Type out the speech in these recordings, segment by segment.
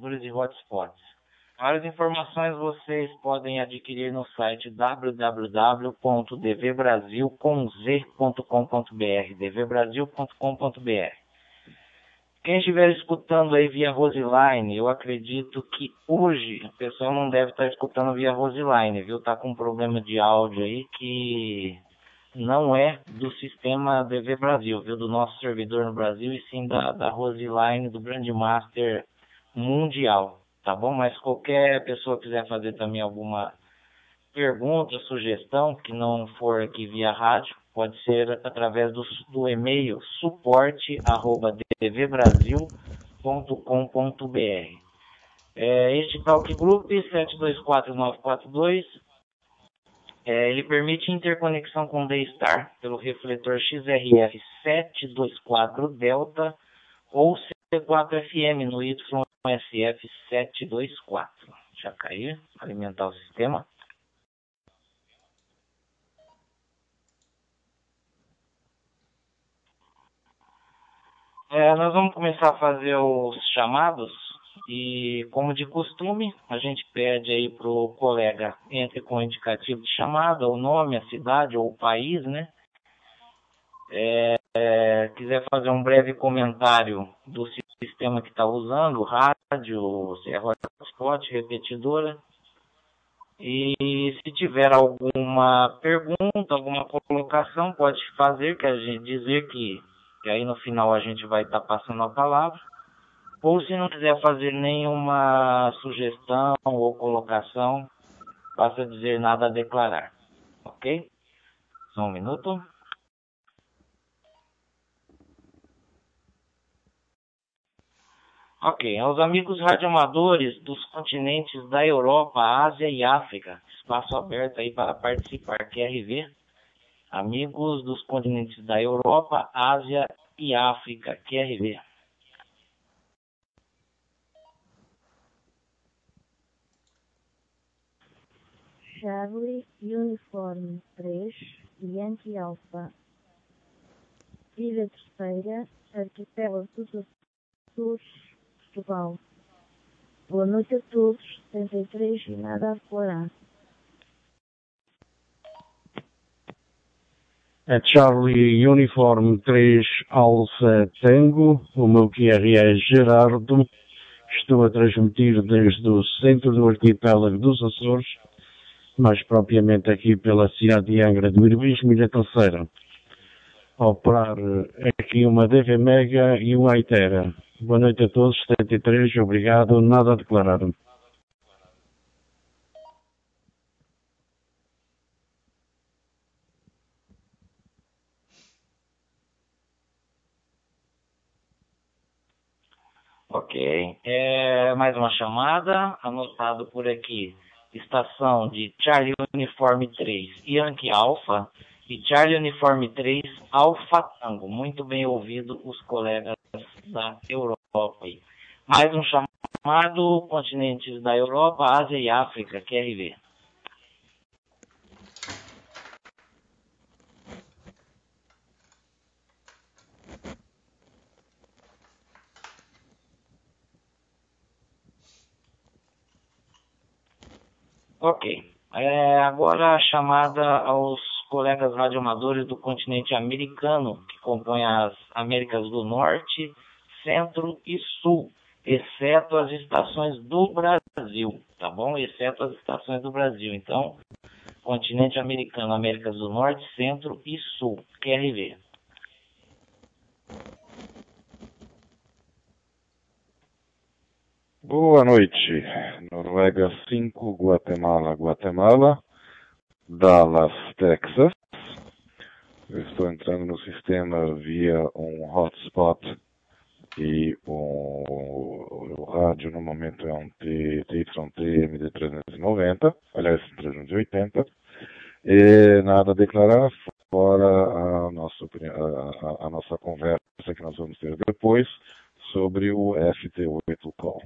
e hotspots. Várias informações vocês podem adquirir no site www.dvbrasil.com.br dvbrasil.com.br Quem estiver escutando aí via Roseline, eu acredito que hoje o pessoal não deve estar escutando via Roseline, viu? Tá com um problema de áudio aí que não é do sistema DV Brasil, viu? Do nosso servidor no Brasil, e sim da, da Roseline, do Grandmaster Mundial, tá bom? Mas qualquer pessoa quiser fazer também alguma pergunta, sugestão, que não for aqui via rádio, pode ser através do, do e-mail suporte.tvbrasil.com.br. É, este Talk Group 724942 é, ele permite interconexão com D-Star pelo refletor XRF 724 Delta ou C4FM no YSF 724. Já caiu, alimentar o sistema. É, nós vamos começar a fazer os chamados e, como de costume, a gente pede aí pro colega entre com o indicativo de chamada, o nome, a cidade ou o país, né? É, é, quiser fazer um breve comentário do sistema que está usando, rádio, se é hotspot, repetidora. E se tiver alguma pergunta, alguma colocação, pode fazer, que a gente dizer que, que aí no final a gente vai estar tá passando a palavra. Ou se não quiser fazer nenhuma sugestão ou colocação, basta dizer nada a declarar. Ok? Só um minuto. Ok, aos amigos radioamadores dos continentes da Europa, Ásia e África, espaço aberto aí para participar, QRV. Amigos dos continentes da Europa, Ásia e África, QRV. Charlie Uniforme 3 Yankee Alpha. Ilha Terceira, Arquipélago dos Açores, Portugal. Boa noite a todos, 73 e nada a declarar. É Charlie Uniforme 3 Alfa Tango, o meu QR é Gerardo, estou a transmitir desde o centro do arquipélago dos Açores, mais propriamente aqui pela cidade de Angra do Heroísmo, Ilha Terceira. A operar aqui uma DV Mega e um Aitera. Boa noite a todos, 73, obrigado, nada a declarar. Ok, é, mais uma chamada, anotado por aqui estação de Charlie Uniforme 3 Yankee Alpha e Charlie Uniforme 3 Alpha Tango. Muito bem ouvido os colegas da Europa. Mais um chamado continentes da Europa, Ásia e África, QRV. Ok. É, agora a chamada aos colegas radioamadores do continente americano, que compõem as Américas do Norte, Centro e Sul, exceto as estações do Brasil, tá bom? Exceto as estações do Brasil. Então, continente americano, Américas do Norte, Centro e Sul, QRV. Boa noite. Noruega 5, Guatemala, Guatemala, Dallas, Texas. Eu estou entrando no sistema via um hotspot e um, o, rádio no momento é um TYT MD390, aliás 380. E nada a declarar, fora a nossa, a, a nossa conversa que nós vamos ter depois sobre o FT8 Call.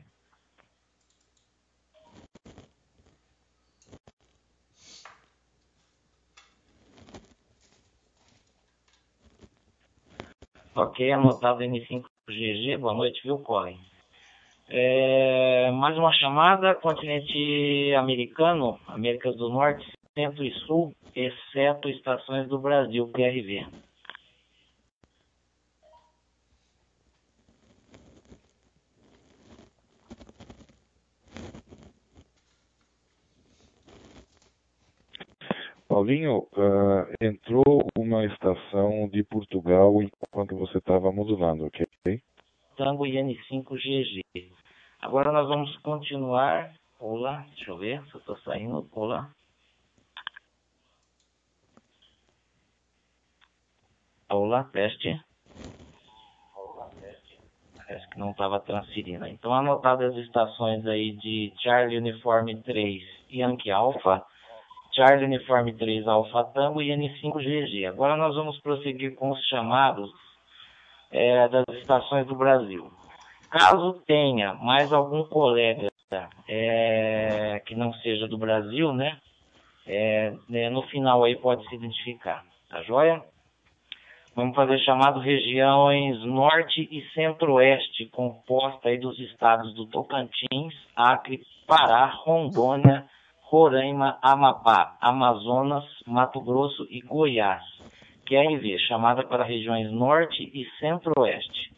Ok, anotado N5GG, boa noite, viu, Colin? É, mais uma chamada, continente americano, Américas do Norte, Centro e Sul, exceto estações do Brasil, QRV. Paulinho, uh, entrou uma estação de Portugal enquanto você estava modulando, ok? Tango IN5GG. Agora nós vamos continuar. Olá, deixa eu ver se eu estou saindo. Olá. Olá, teste. Parece que não estava transferindo. Então, anotadas as estações aí de Charlie Uniforme 3 Yankee Alpha Charlie Uniforme 3 Alpha Tango e N5GG. Agora nós vamos prosseguir com os chamados é, das estações do Brasil. Caso tenha mais algum colega é, que não seja do Brasil, né? É, né, no final aí pode se identificar, tá joia? Vamos fazer chamado regiões norte e centro-oeste, composta aí dos estados do Tocantins, Acre, Pará, Rondônia, Roraima, Amapá, Amazonas, Mato Grosso e Goiás, que é chamada para regiões Norte e Centro-Oeste.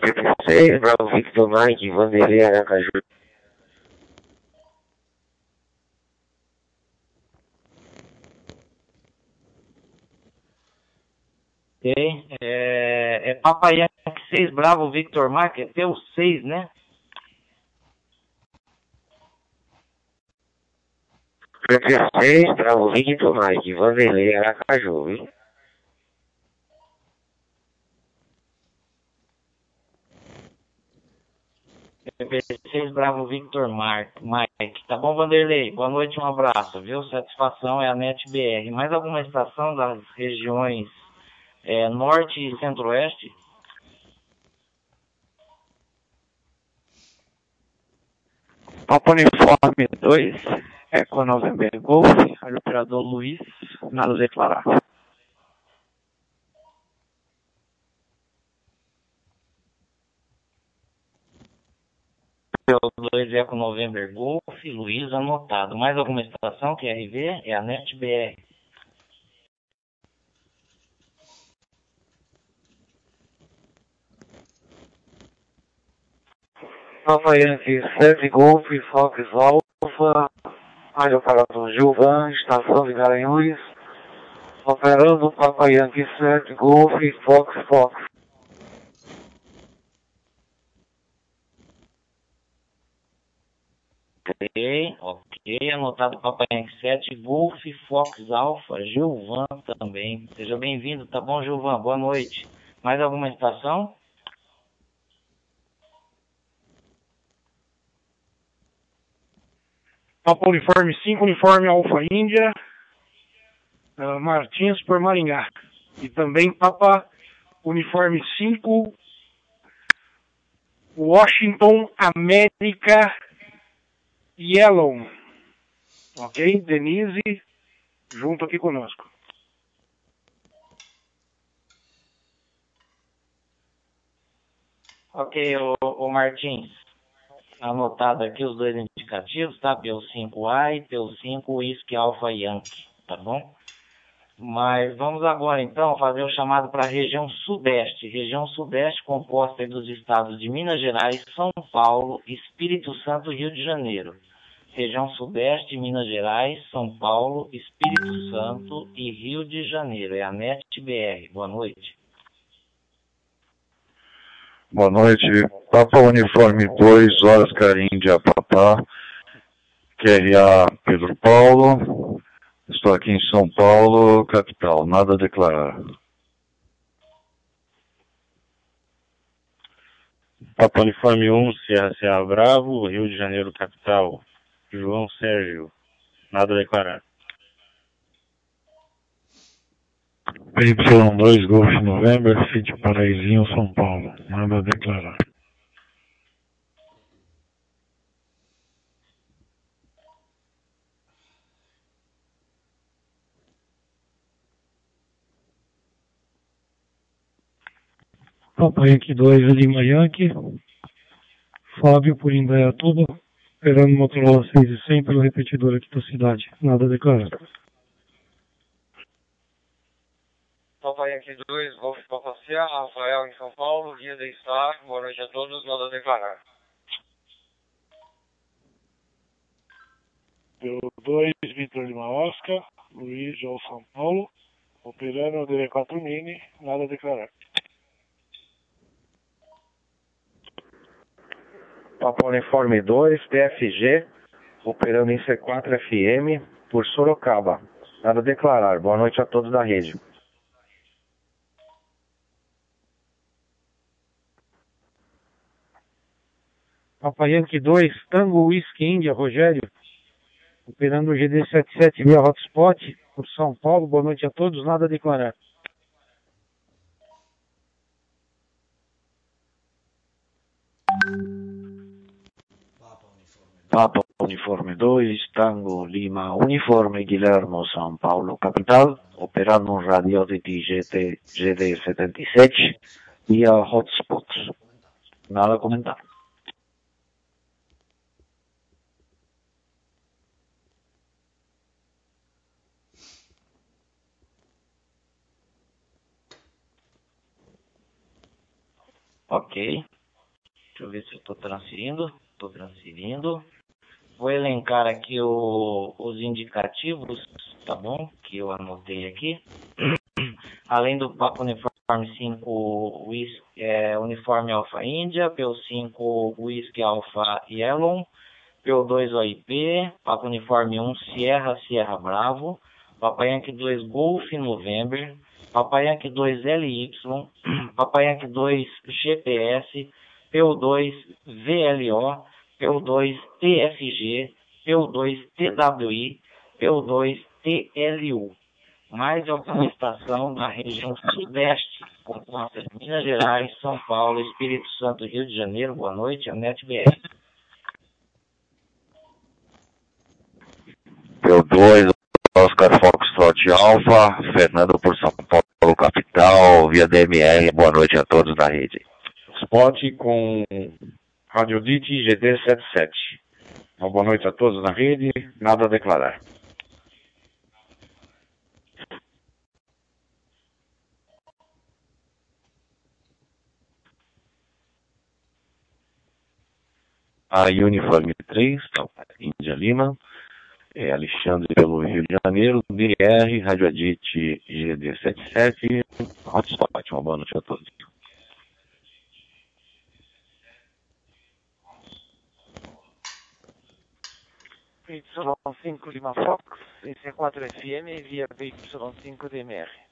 PPC, Bravo Victor Mike, Vanderlei Aracaju. Ok, é, é 6 Bravo Victor Mark, é teu 6, né? Franquia 6, Bravo Victor Mike, Vanderlei Aracaju, viu? PP6 Bravo Victor Mark, Mike. Tá bom, Vanderlei? Boa noite, um abraço, viu? Satisfação é a NetBR. Mais alguma estação das regiões é, Norte e Centro-Oeste? Papa Uniforme 2, Eco November Golf, Rádio Operador Luiz, nada a declarar. P2 Eco November Golf, Luiz anotado. Mais alguma estação que é RV? É a NetBR. Nova Yankee 7 Golf, Fox Rádio Operador Gilvan, Estação de Garanhuns, operando Papa Yankee 7 Golf, Fox Fox. Ok, ok, anotado Papa Yankee 7 Golf, Fox Alpha, Gilvan também. Seja bem-vindo, tá bom, Gilvan? Boa noite. Mais alguma estação? Papa Uniforme 5, Uniforme Alfa Índia, uh, Martins por Maringá. E também Papa Uniforme 5, Washington América Yellow. Ok? Denise, junto aqui conosco. Ok, o, o Martins anotado aqui os dois indicativos, tá? PO5A e PO5 Whisky Alpha Yankee, tá bom? Mas vamos agora então fazer o chamado para a região sudeste. Região sudeste composta dos estados de Minas Gerais, São Paulo, Espírito Santo e Rio de Janeiro. Região sudeste, Minas Gerais, São Paulo, Espírito Santo e Rio de Janeiro. É a NetBR. Boa noite. Boa noite. Papa Uniforme 2, Oscar Índia Papá, QRA Pedro Paulo. Estou aqui em São Paulo, capital. Nada a declarar. Papa Uniforme 1, CRCA Bravo, Rio de Janeiro, capital. João Sérgio. Nada a declarar. PY2 Golf November, Sítio Paraizinho, São Paulo. Nada a declarar. Papa Yankee 2, Lima Yankee. Fábio por Indaiatuba, operando Motorola 6 e 100 pelo repetidor aqui da cidade. Nada a declarar. Papa Yankee 2, Golf Papa Sierra, Rafael em São Paulo, Guia da Star, boa noite a todos, nada a declarar. Pelo 2, Vitor Lima Oscar, Luiz João São Paulo, operando o DV4 Mini, nada a declarar. Papa Uniforme 2, TFG, operando em C4 FM por Sorocaba. Nada a declarar. Boa noite a todos da rede. Papa Yankee 2, Tango Whisky India, Rogério, operando o GD77 via hotspot por São Paulo. Boa noite a todos, nada a declarar. Papa Uniforme 2, Tango Lima Uniforme Guilhermo São Paulo capital, operando um radio de GT GD77 via hotspots. Nada a comentar. Ok. Deixa eu ver se eu estou transferindo. Estou transferindo. Vou elencar aqui o, os indicativos, tá bom? Que eu anotei aqui. Além do Papa Uniforme 5 Whisky, é, Uniforme Alpha India, PO5 Whisky Alpha Yellow, PO2 OIP, Papa Uniforme 1 Sierra Sierra Bravo, Papa Yankee 2 Golf November, Papa Yankee 2 LY, Papa Yankee 2 GPS, PO2 VLO, PO2 TFG, PO2 TWI, PO2 TLU. Mais alguma estação da região sudeste, como nossas Minas Gerais, São Paulo, Espírito Santo, Rio de Janeiro. Boa noite, a NetBR. P2, Oscar Foxtrot Alpha, Fernando por São Paulo capital, via DMR. Boa noite a todos da rede. Spot com Radiodite GD77. Uma boa noite a todos na rede, nada a declarar. A Uniforme 3, Índia Lima, é Alexandre pelo Rio de Janeiro, BR, Rádio Adit GD77, Hotspot, uma boa noite a todos. Y5 Lima Fox, EC4 FM via PY5 DMR.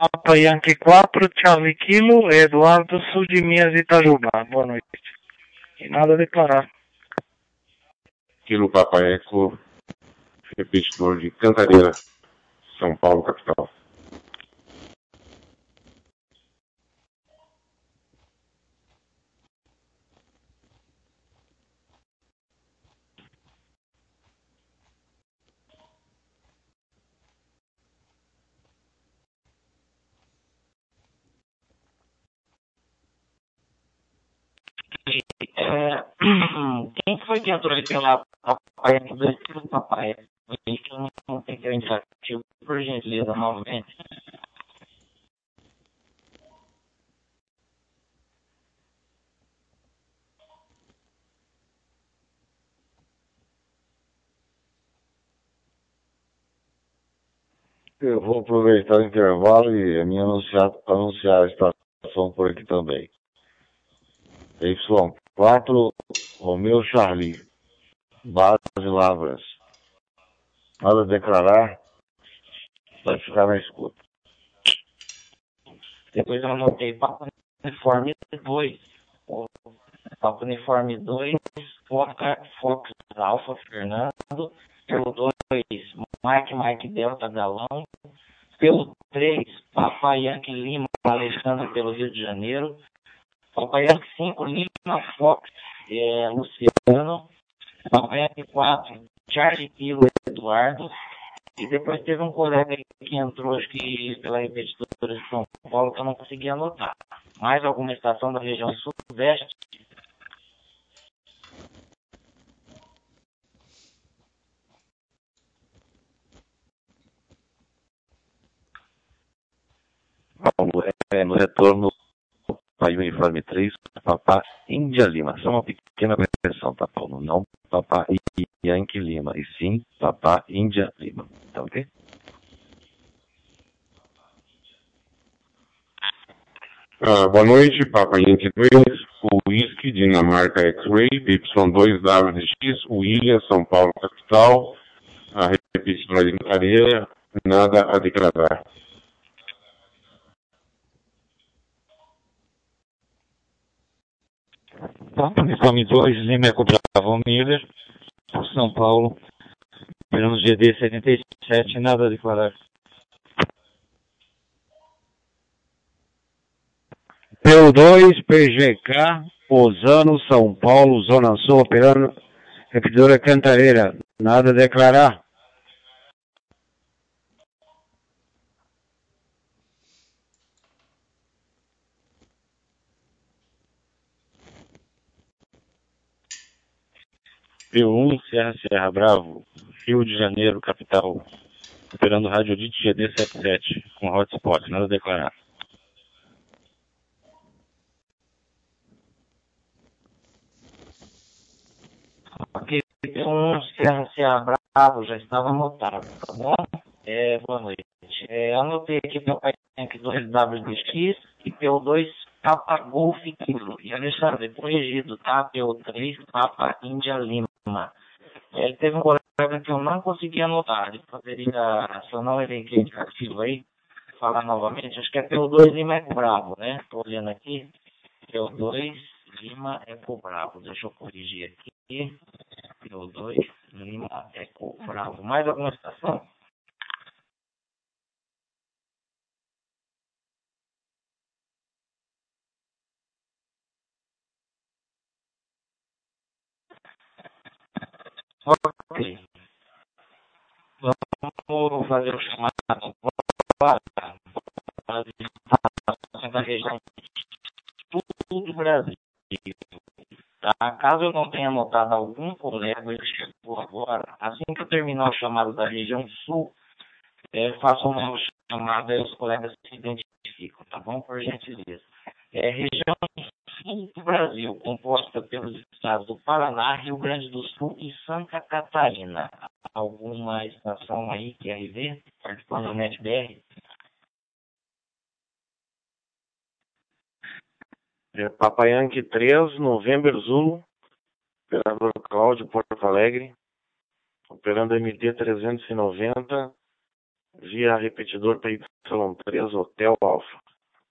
Papa Yankee 4, Charlie Kilo, Eduardo Sul de Minas Itajuba. Boa noite. E nada a declarar. Quilo Papa Eco, repetidor de Cantareira, São Paulo, capital. É, quem foi que entrou ali pela papai do papai? Que eu não tenho que eu indicativo, por gentileza, novamente. Eu vou aproveitar o intervalo e me anunciar, anunciar a estação por aqui também. Y4 Romeu Charlie, Base Lavras. Nada a declarar, vai ficar na escuta. Depois eu anotei Papo Uniforme 2. O Papo Uniforme 2, Fox, Fox Alpha Fernando. Pelo 2, Mike Mike Delta Galão. Pelo 3, Papai Yankee Lima Alexandre pelo Rio de Janeiro. Yankee 5, Lima Fox é, Luciano. Yankee 4, Charlie Kilo Eduardo. E depois teve um colega que entrou, acho que pela repetidora de São Paulo, que eu não consegui anotar. Mais alguma estação da região sudeste? Paulo, é, no retorno Pai Uniforme 3, Papá Índia Lima. Só uma pequena correção, tá, Paulo? Não Papá Yankee Lima, e sim Papá Índia Lima. Tá ok? Ah, boa noite, Papa Yankee 2, Whisky, Dinamarca X-Ray, Y2WX, William, São Paulo, capital, a repetidora de brincadeira, nada a declarar. Papa Uniforme 2, Lima Eco Bravo Miller, São Paulo, pelo GD 77, nada a declarar. PU2, PGK, Osano, São Paulo, Zona Sul, operando repetidora Cantareira. Nada a declarar. P1, Serra Serra Bravo, Rio de Janeiro, capital. Operando rádio DIT GD77, com hotspot, nada a declarar. Ok, um Serra Bravo já estava anotado, tá bom? É, boa noite. É, anotei aqui meu pai Tank 2WDX e PO2 Papa Golf Kilo. E Alexandre, corrigido, tá? PO3 Papa Índia Lima. É, teve um colega que eu não consegui anotar. Ele poderia, se eu não elenquei indicativo aí, falar novamente. Acho que é PO2 Lima Eco Bravo, né? Tô olhando aqui. PO2 Lima Eco Bravo. Deixa eu corrigir aqui. PO2 Lima Eco Bravo. Mais alguma estação? Ok. Vamos fazer o chamado para da região do Brasil. Tá? Caso eu não tenha anotado algum colega que chegou agora, assim que eu terminar o chamado da região sul, é, faço uma chamada e os colegas se identificam, tá bom? Por gentileza. É, região sul do Brasil, composta pelos estados do Paraná, Rio Grande do Sul e Santa Catarina. Alguma estação aí que é RV, participando do NetBR? É, Papa Yankee 3, November Zulu, operador Cláudio Porto Alegre, operando MD 390, via repetidor PY3 Hotel Alfa.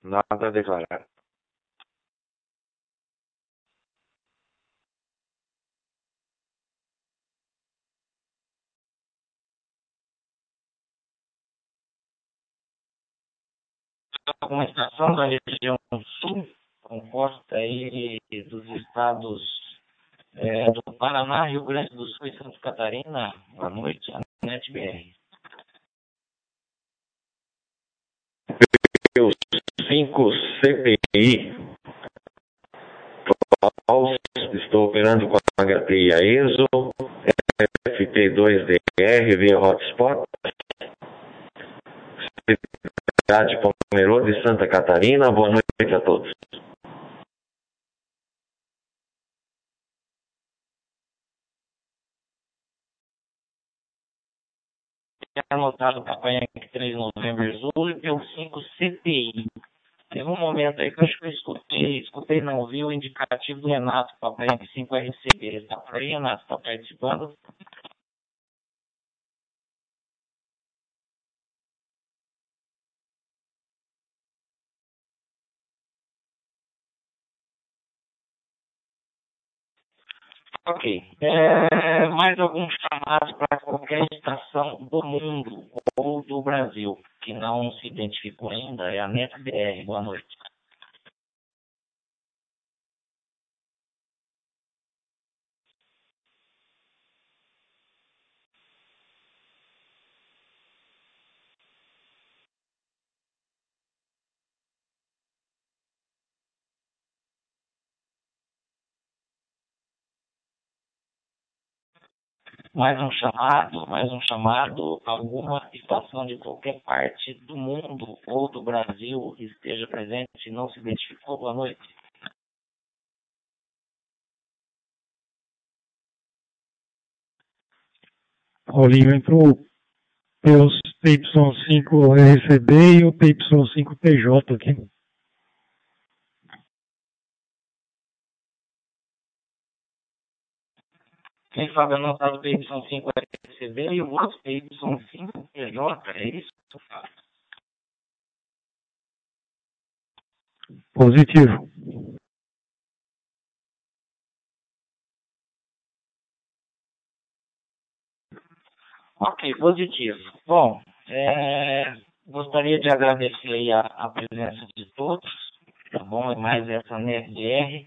Nada a declarar. Uma estação da região sul, composta aí dos estados é, do Paraná, Rio Grande do Sul e Santa Catarina. Boa noite, a NetBR. Eu 5 CPI. Estou operando com a HTI AESO, FT2DR via hotspot. Cidade Pomerode de Santa Catarina. Boa noite a todos. anotado Yankee 3 de novembro azul e pelo 5 CPI. Teve um momento aí que eu acho que eu escutei, escutei não, vi o indicativo do Renato, Papai Yankee 5 RCB. Ele tá por aí, Renato? Tá participando? Ok. É, mais alguns chamados para qualquer estação do mundo ou do Brasil que não se identificou ainda é a NetBR. Boa noite. Mais um chamado, mais um chamado, alguma estação de qualquer parte do mundo ou do Brasil esteja presente e não se identificou. Boa noite. Paulinho entrou pelos PY5 RCB e o PY5 PJ aqui. Quem sabe anotar o PY5 RCB e o outro PY5 PJ, é isso? Positivo. Ok, positivo. Bom, é, gostaria de agradecer a, a, presença de todos, tá bom? E mais essa NFDR.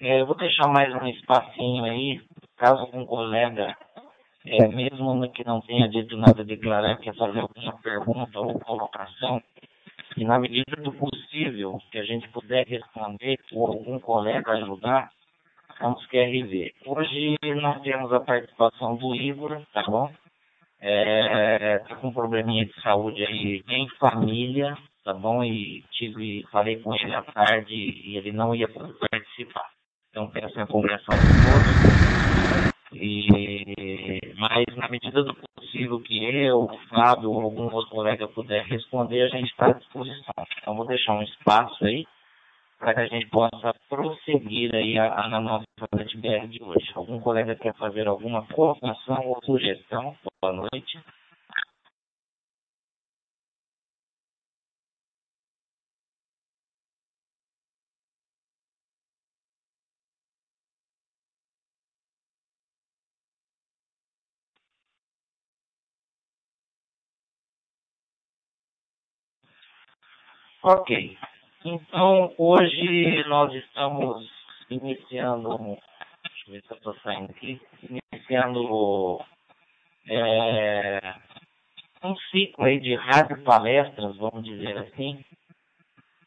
É, eu vou deixar mais um espacinho aí, caso algum colega, é, mesmo que não tenha dito nada declarar, quer fazer alguma pergunta ou colocação, e na medida do possível que a gente puder responder ou algum colega ajudar, vamos querer ver. Hoje nós temos a participação do Igor, tá bom? é, tá com um probleminha de saúde aí em família, tá bom? E tive, falei com ele à tarde e ele não ia participar. Então peço a compreensão de todos. E, mas na medida do possível que eu, o Fábio ou algum outro colega puder responder, a gente está à disposição. Então vou deixar um espaço aí para que a gente possa prosseguir aí a, a, na nossa NetBR de hoje. Algum colega quer fazer alguma colocação ou sugestão? Boa noite. Ok. Então, hoje nós estamos iniciando, deixa eu ver se eu estou saindo aqui, iniciando é, um ciclo aí de rádio palestras, vamos dizer assim,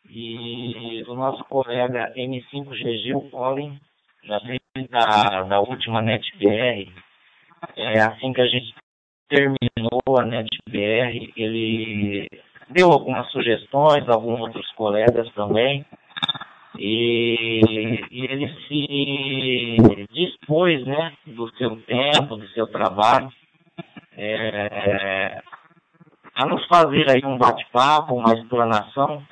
e o nosso colega M5GG, o Colin, já desde da, da última NetBR, é, assim que a gente terminou a NetBR, ele deu algumas sugestões, alguns outros colegas também, e, e, ele se dispôs, né, do seu tempo, do seu trabalho, é, a nos fazer aí um bate-papo, uma explanação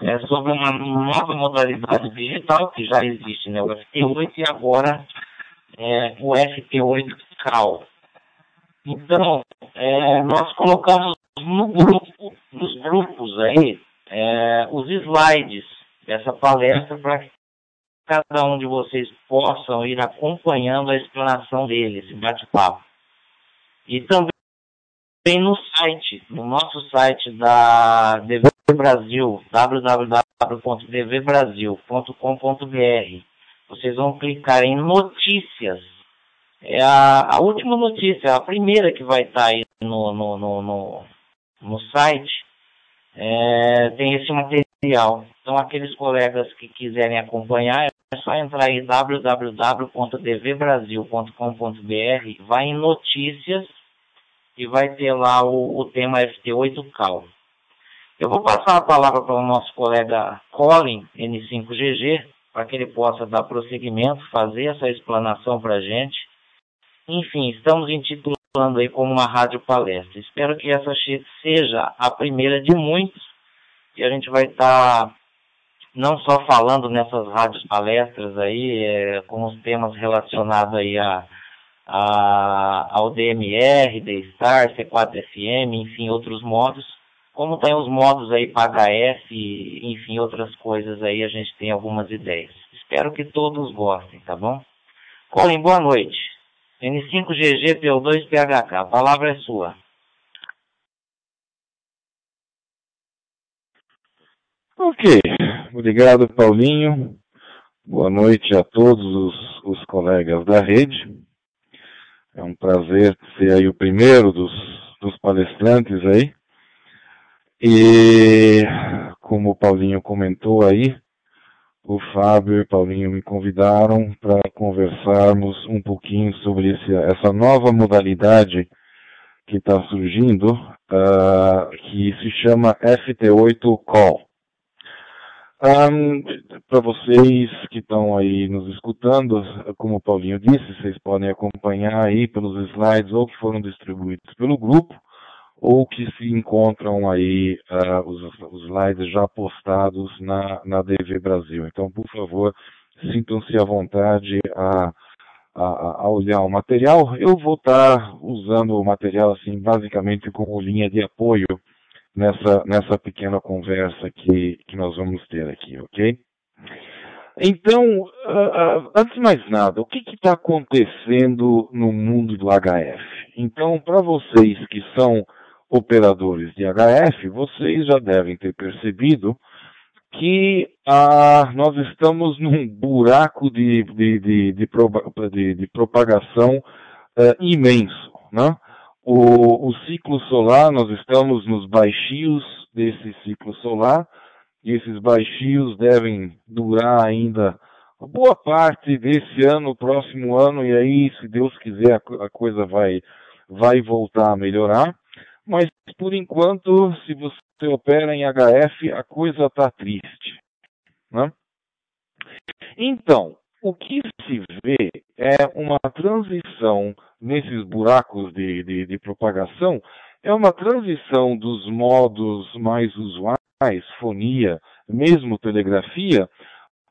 é, sobre uma nova modalidade digital que já existe, né, o FT8 e agora é, o FT8 CAL. Então, é, nós colocamos no grupo, nos grupos aí, é, os slides dessa palestra para que cada um de vocês possam ir acompanhando a explanação dele, esse bate-papo. E também no site, no nosso site da DV Brasil, www.dvbrasil.com.br, vocês vão clicar em notícias. É a, a última notícia, a primeira que vai estar aí no, no, no, no no site, é, tem esse material. Então, aqueles colegas que quiserem acompanhar, é só entrar em www.tvbrasil.com.br, vai em notícias e vai ter lá o, o tema FT8Cal. Eu vou passar a palavra para o nosso colega Colin, N5GG, para que ele possa dar prosseguimento, fazer essa explanação para a gente. Enfim, estamos intitulando falando aí como uma rádio palestra. Espero que essa seja a primeira de muitos e a gente vai estar tá não só falando nessas rádios palestras aí, é, com os temas relacionados aí a, a, ao DMR, D-Star, C4FM, enfim, outros modos, como tem os modos aí para HF, enfim, outras coisas aí, a gente tem algumas ideias. Espero que todos gostem, tá bom? Colin, boa noite. N5GG-PO2-PHK. A palavra é sua. Ok. Obrigado, Paulinho. Boa noite a todos os, os colegas da rede. É um prazer ser aí o primeiro dos, dos palestrantes aí. E como o Paulinho comentou aí, o Fábio e Paulinho me convidaram para conversarmos um pouquinho sobre esse, essa nova modalidade que está surgindo, uh, que se chama FT8 Call. Um, para vocês que estão aí nos escutando, como o Paulinho disse, vocês podem acompanhar aí pelos slides ou que foram distribuídos pelo grupo, ou que se encontram aí uh, os, os, slides já postados na, na DV Brasil. Então, por favor, sintam-se à vontade a, a, a, olhar o material. Eu vou estar tá usando o material assim, basicamente como linha de apoio nessa, nessa pequena conversa que, que nós vamos ter aqui, ok? Então, uh, uh, antes de mais nada, o que está acontecendo no mundo do HF? Então, para vocês que são operadores de HF, vocês já devem ter percebido que uh, nós estamos num buraco de, de, de, de, de propagação imenso, né? O, o ciclo solar, nós estamos nos baixios desse ciclo solar, e esses baixios devem durar ainda boa parte desse ano, próximo ano, e aí, se Deus quiser, a, a coisa vai, vai voltar a melhorar. Mas, por enquanto, se você opera em HF, a coisa está triste. Né? Então, o que se vê é uma transição nesses buracos de, de, de propagação, é uma transição dos modos mais usuais, fonia, mesmo telegrafia,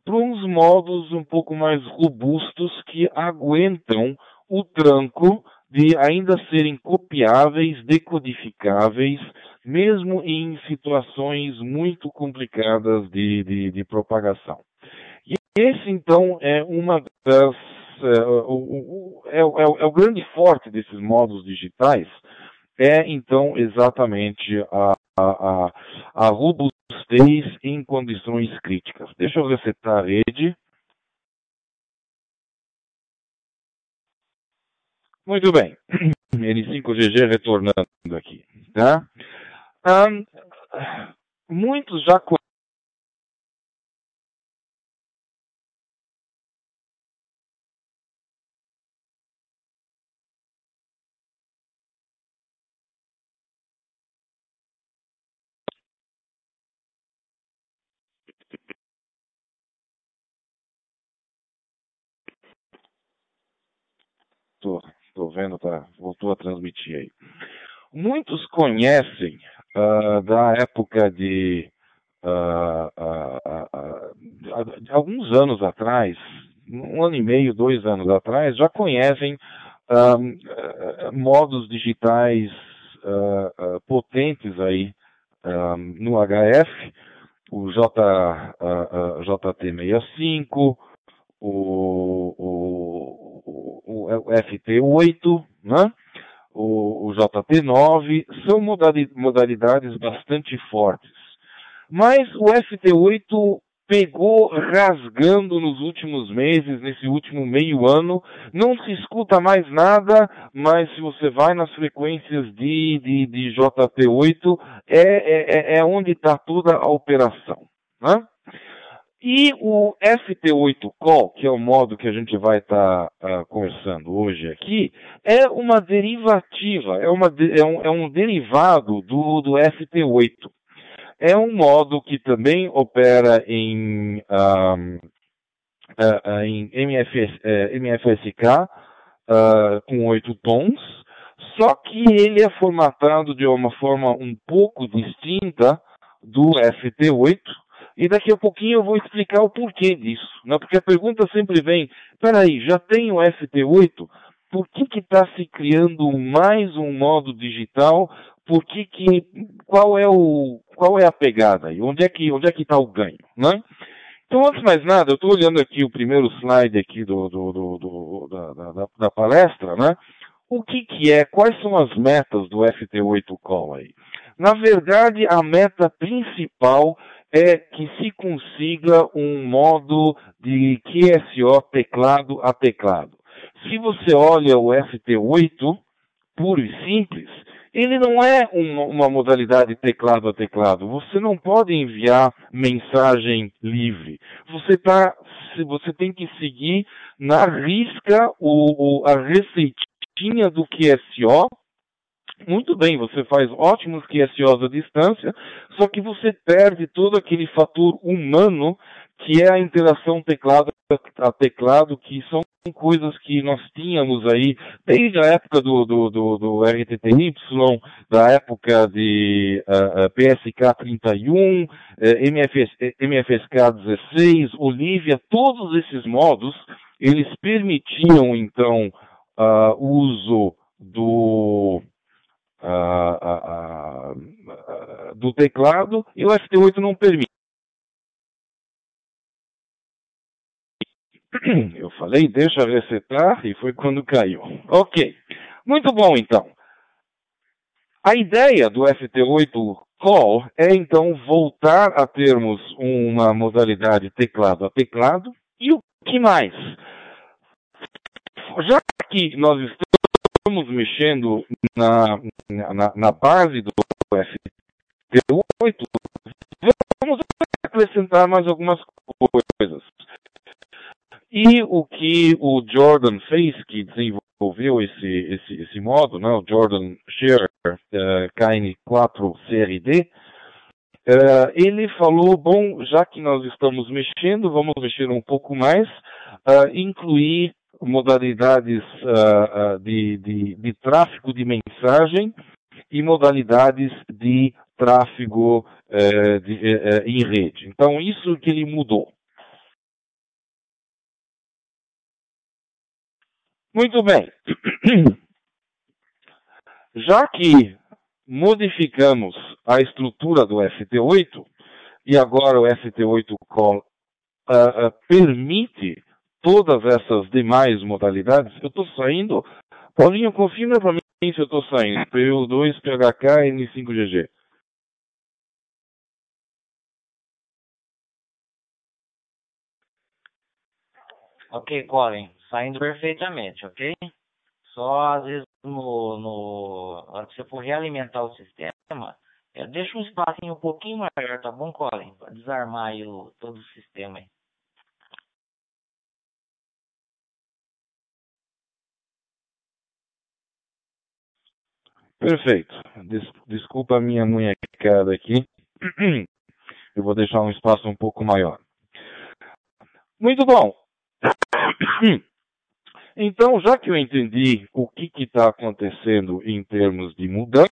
para uns modos um pouco mais robustos que aguentam o tranco de ainda serem copiáveis, decodificáveis, mesmo em situações muito complicadas de, de, de propagação. E esse, então, é uma das. É, o, é, é, é o grande forte desses modos digitais, é então exatamente a, a, a robustez em condições críticas. Deixa eu resetar a rede. Muito bem. N5GG retornando aqui. Tá? Um, muitos já vendo, tá, voltou a transmitir aí. Muitos conhecem uh, da época de, uh, uh, de alguns anos atrás, um ano e meio, dois anos atrás, já conhecem modos digitais potentes aí no HF, o J, JT65, o, o, o, o FT8, né? o, o JT9, são modalidades bastante fortes. Mas o FT8 pegou rasgando nos últimos meses, nesse último meio ano. Não se escuta mais nada, mas se você vai nas frequências de, de, de JT8, é, é, é onde está toda a operação. Né? E o FT8 Call, que é o modo que a gente vai estar tá, uh, conversando hoje aqui, é uma derivativa, é, uma, é, um, é um derivado do, do FT8. É um modo que também opera em, um, uh, uh, em MFS, MFSK com 8 tons, só que ele é formatado de uma forma um pouco distinta do FT8, e daqui a pouquinho eu vou explicar o porquê disso. Né? Porque a pergunta sempre vem, peraí, já tem o FT8, por que está se criando mais um modo digital? Por que que, qual é o, qual é a pegada e onde é que, onde é que está o ganho, né? Então, antes de mais nada, eu estou olhando aqui o primeiro slide aqui do, do, do, do da, da, da, palestra, né? O que que é, quais são as metas do FT8 Call aí? Na verdade, a meta principal é que se consiga um modo de QSO teclado a teclado. Se você olha o FT8, puro e simples, ele não é uma, uma, modalidade teclado a teclado. Você não pode enviar mensagem livre. Você tá, você tem que seguir na risca o, o, a receitinha do QSO. Muito bem, você faz ótimos QSOs à distância, só que você perde todo aquele fator humano que é a interação teclado a teclado, que são coisas que nós tínhamos aí desde a época do, do, do, do RTTY, da época de uh, uh, PSK 31, uh, MFS, MFSK 16, Olivia, todos esses modos, eles permitiam então uh, o uso do do teclado e o FT8 não permite. Eu falei, deixa resetar, e foi quando caiu. Ok. Muito bom, então. A ideia do FT8 Call é, então, voltar a termos uma modalidade teclado a teclado. E o que mais? Já que nós estamos mexendo na, na, na base do FT8, vamos acrescentar mais algumas coisas. E o que o Jordan fez, que desenvolveu esse, esse, esse modo, né, o Jordan Share uh, eh, KN4 CRD, uh, ele falou, bom, já que nós estamos mexendo, vamos mexer um pouco mais, uh, incluir modalidades de, de, de tráfego de mensagem e modalidades de tráfego de, em rede. Então, isso que ele mudou. Muito bem. Já que modificamos a estrutura do FT8 e agora o FT8 Call uh, uh, permite todas essas demais modalidades, eu estou saindo. Paulinho, confirma para mim se eu estou saindo. PU2, PHK, N5GG. Ok, Colin saindo perfeitamente, ok? Só às vezes no, no na hora que você for realimentar o sistema, deixa um espacinho um pouquinho maior, tá bom, Colin? Para desarmar o, todo o sistema aí. Perfeito. Des, desculpa a minha munhecada aqui. Eu vou deixar um espaço um pouco maior. Muito bom. Então, já que eu entendi o que está acontecendo em termos de mudança,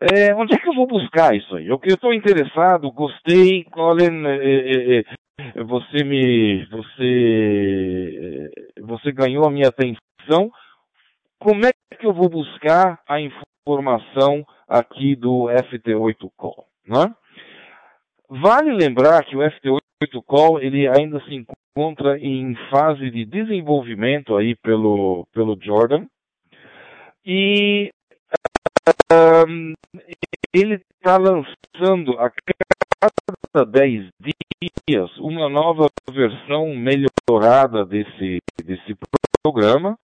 é, onde é que eu vou buscar isso aí? Eu estou interessado, gostei, Colin, é, é, é, você me, você, é, você ganhou a minha atenção. Como é que eu vou buscar a informação aqui do FT8 Call? Né? Vale lembrar que o FT8 Call ele ainda se encontra encontra em fase de desenvolvimento aí pelo, pelo Jordan. E um, ele está lançando a cada 10 dias uma nova versão melhorada desse, desse programa.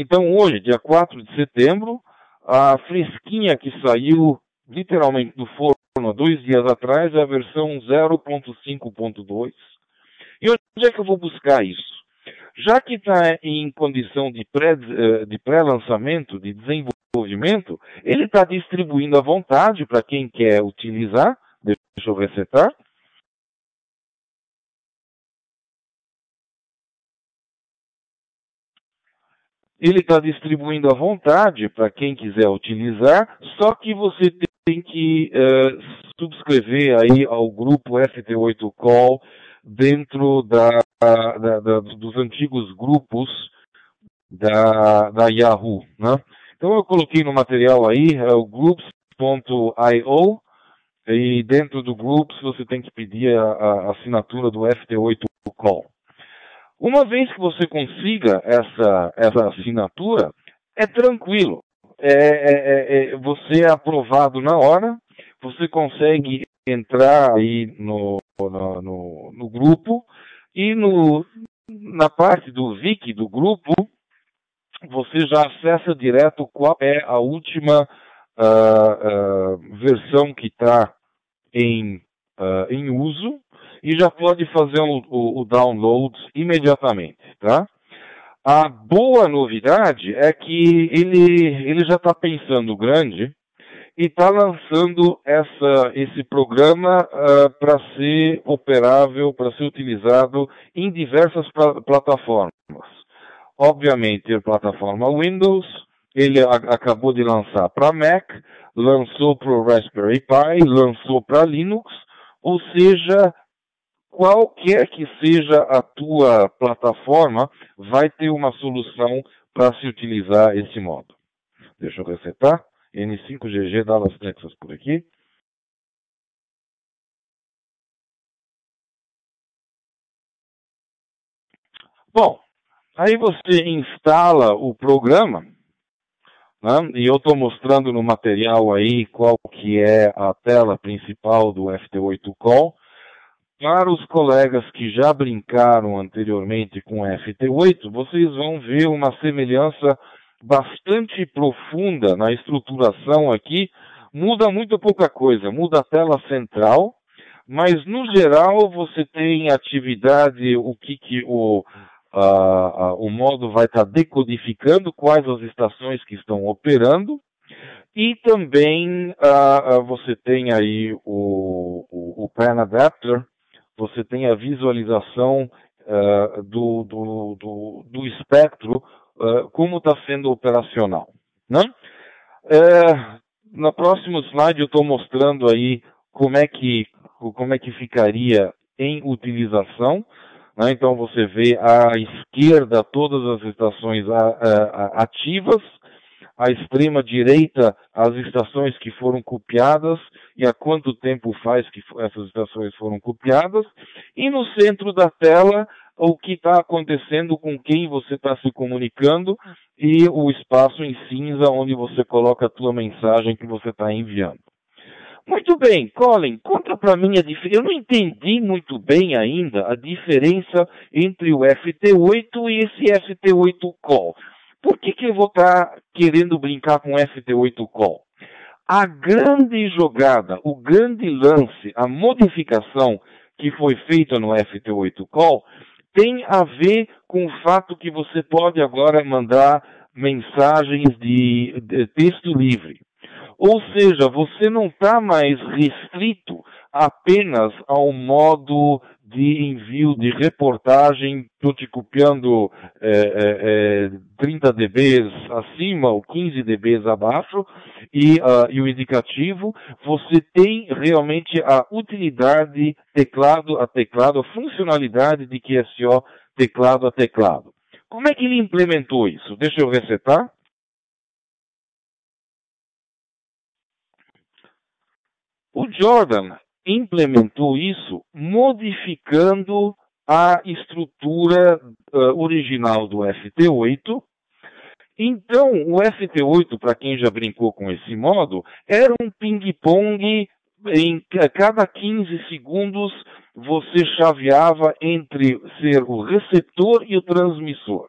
Então hoje, dia 4 de setembro, a fresquinha que saiu literalmente do forno dois dias atrás é a versão 0.5.2 e onde é que eu vou buscar isso? Já que está em condição de eh, pré-lançamento, de, pré de desenvolvimento, ele está distribuindo à vontade para quem quer utilizar. Deixa eu resetar. Ele está distribuindo à vontade para quem quiser utilizar, só que você tem que uh, subscrever aí ao grupo FT8 Call dentro da, da, da, dos antigos grupos da, da Yahoo. Né? Então eu coloquei no material aí é o groups.io e dentro do groups você tem que pedir a, a assinatura do FT8 Call. Uma vez que você consiga essa, essa assinatura, é tranquilo. É, é, é, é você é aprovado na hora, você consegue entrar aí no, no, no, no grupo e no, na parte do wiki do grupo você já acessa direto qual é a última versão que está em, em uso e já pode fazer o, o, o download imediatamente, tá? A boa novidade é que ele, ele já está pensando grande e está lançando essa, esse programa uh, para ser operável, para ser utilizado em diversas plataformas. Obviamente, a plataforma Windows, ele acabou de lançar para Mac, lançou para o Raspberry Pi, lançou para Linux, ou seja, qualquer que seja a tua plataforma, vai ter uma solução para se utilizar esse modo. Deixa eu resetar. N5GG Dallas, Texas por aqui. Bom, aí você instala o programa, né? e eu estou mostrando no material aí qual que é a tela principal do FT8 Call. Para os colegas que já brincaram anteriormente com FT8, vocês vão ver uma semelhança bastante profunda na estruturação aqui. Muda muito pouca coisa, muda a tela central, mas no geral você tem atividade, o que, que o, uh, uh, o modo vai estar tá decodificando, quais as estações que estão operando, e também uh, você tem aí o, o, o Pan Adapter, você tem a visualização uh, do, do, do, do, espectro, uh, como está sendo operacional. Né? Uh, no próximo slide eu estou mostrando aí como é que como é que ficaria em utilização. Né? Então você vê à esquerda todas as estações ativas à extrema direita as estações que foram copiadas e há quanto tempo faz que essas estações foram copiadas, e no centro da tela o que está acontecendo com quem você está se comunicando e o espaço em cinza onde você coloca a tua mensagem que você está enviando. Muito bem, Colin, conta para mim a diferença. Eu não entendi muito bem ainda a diferença entre o FT8 e esse FT8 Call. Por que, que eu vou estar tá querendo brincar com FT8 Call? A grande jogada, o grande lance, a modificação que foi feita no FT8 Call tem a ver com o fato que você pode agora mandar mensagens de, de texto livre. Ou seja, você não está mais restrito apenas ao modo de envio de reportagem, estou te copiando é, é, 30 dBs acima ou 15 dBs abaixo, e, uh, e o indicativo, você tem realmente a utilidade teclado a teclado, a funcionalidade de QSO teclado a teclado. Como é que ele implementou isso? Deixa eu resetar. O Jordan implementou isso modificando a estrutura uh, original do FT8. Então, o FT8, para quem já brincou com esse modo, era um ping-pong em cada 15 segundos você chaveava entre ser o receptor e o transmissor.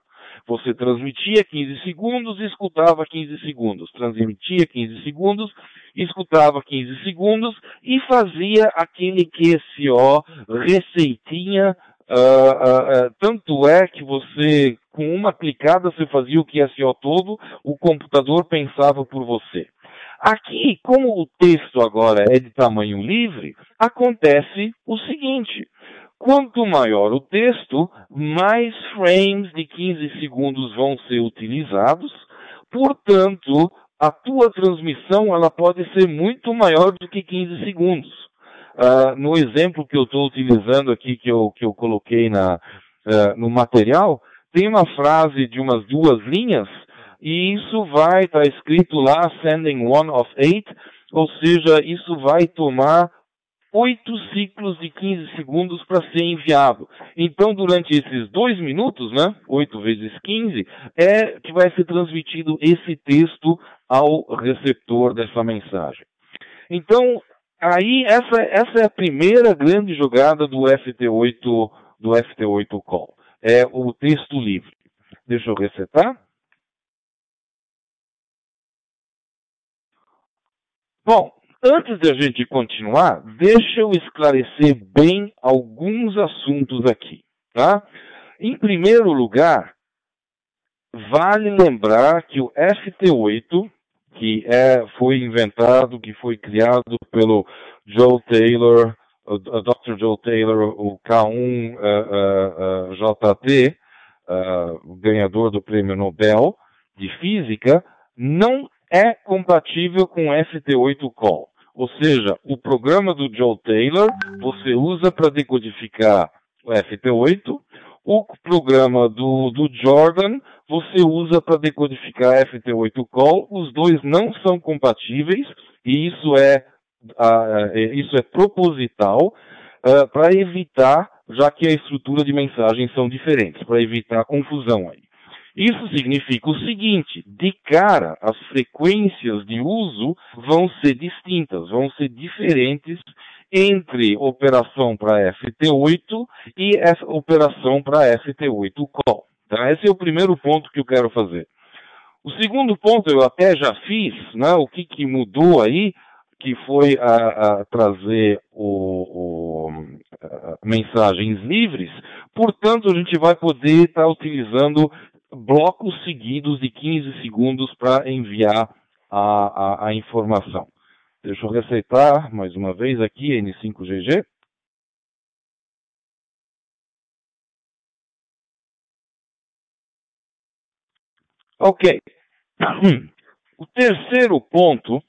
Você transmitia 15 segundos escutava 15 segundos. Transmitia 15 segundos escutava 15 segundos e fazia aquele QSO receitinha. Uh, uh, uh, tanto é que você, com uma clicada, você fazia o QSO todo, o computador pensava por você. Aqui, como o texto agora é de tamanho livre, acontece o seguinte. Quanto maior o texto, mais frames de 15 segundos vão ser utilizados, portanto, a tua transmissão ela pode ser muito maior do que 15 segundos. Uh, no exemplo que eu estou utilizando aqui, que eu, que eu coloquei na, uh, no material, tem uma frase de umas duas linhas, e isso vai estar tá escrito lá, sending one of eight, ou seja, isso vai tomar oito ciclos de 15 segundos para ser enviado. Então, durante esses dois minutos, né, 8 vezes 15, é que vai ser transmitido esse texto ao receptor dessa mensagem. Então, aí essa, essa é a primeira grande jogada do FT8 do FT8 Call. É o texto livre. Deixa eu resetar. Bom, antes de a gente continuar, deixa eu esclarecer bem alguns assuntos aqui, tá? Em primeiro lugar, vale lembrar que o FT8, que é, foi inventado, que foi criado pelo Joe Taylor, o Dr. Joe Taylor, o K1 uh, uh, uh, JT, o ganhador do prêmio Nobel de Física, não é compatível com FT8 Call. Ou seja, o programa do Joe Taylor você usa para decodificar o FT8, o programa do, do Jordan você usa para decodificar FT8 Call. Os dois não são compatíveis e isso é, uh, isso é proposital uh, para evitar, já que a estrutura de mensagens são diferentes, para evitar confusão aí. Isso significa o seguinte: de cara, as frequências de uso vão ser distintas, vão ser diferentes entre operação para FT8 e essa operação para FT8 call. Tá? Esse é o primeiro ponto que eu quero fazer. O segundo ponto eu até já fiz, né? o que, que mudou aí, que foi a, a trazer o, o a, mensagens livres, portanto a gente vai poder estar utilizando blocos seguidos de 15 segundos para enviar a, a, a, informação. Deixa eu receitar mais uma vez aqui, N5GG. Ok. O terceiro ponto,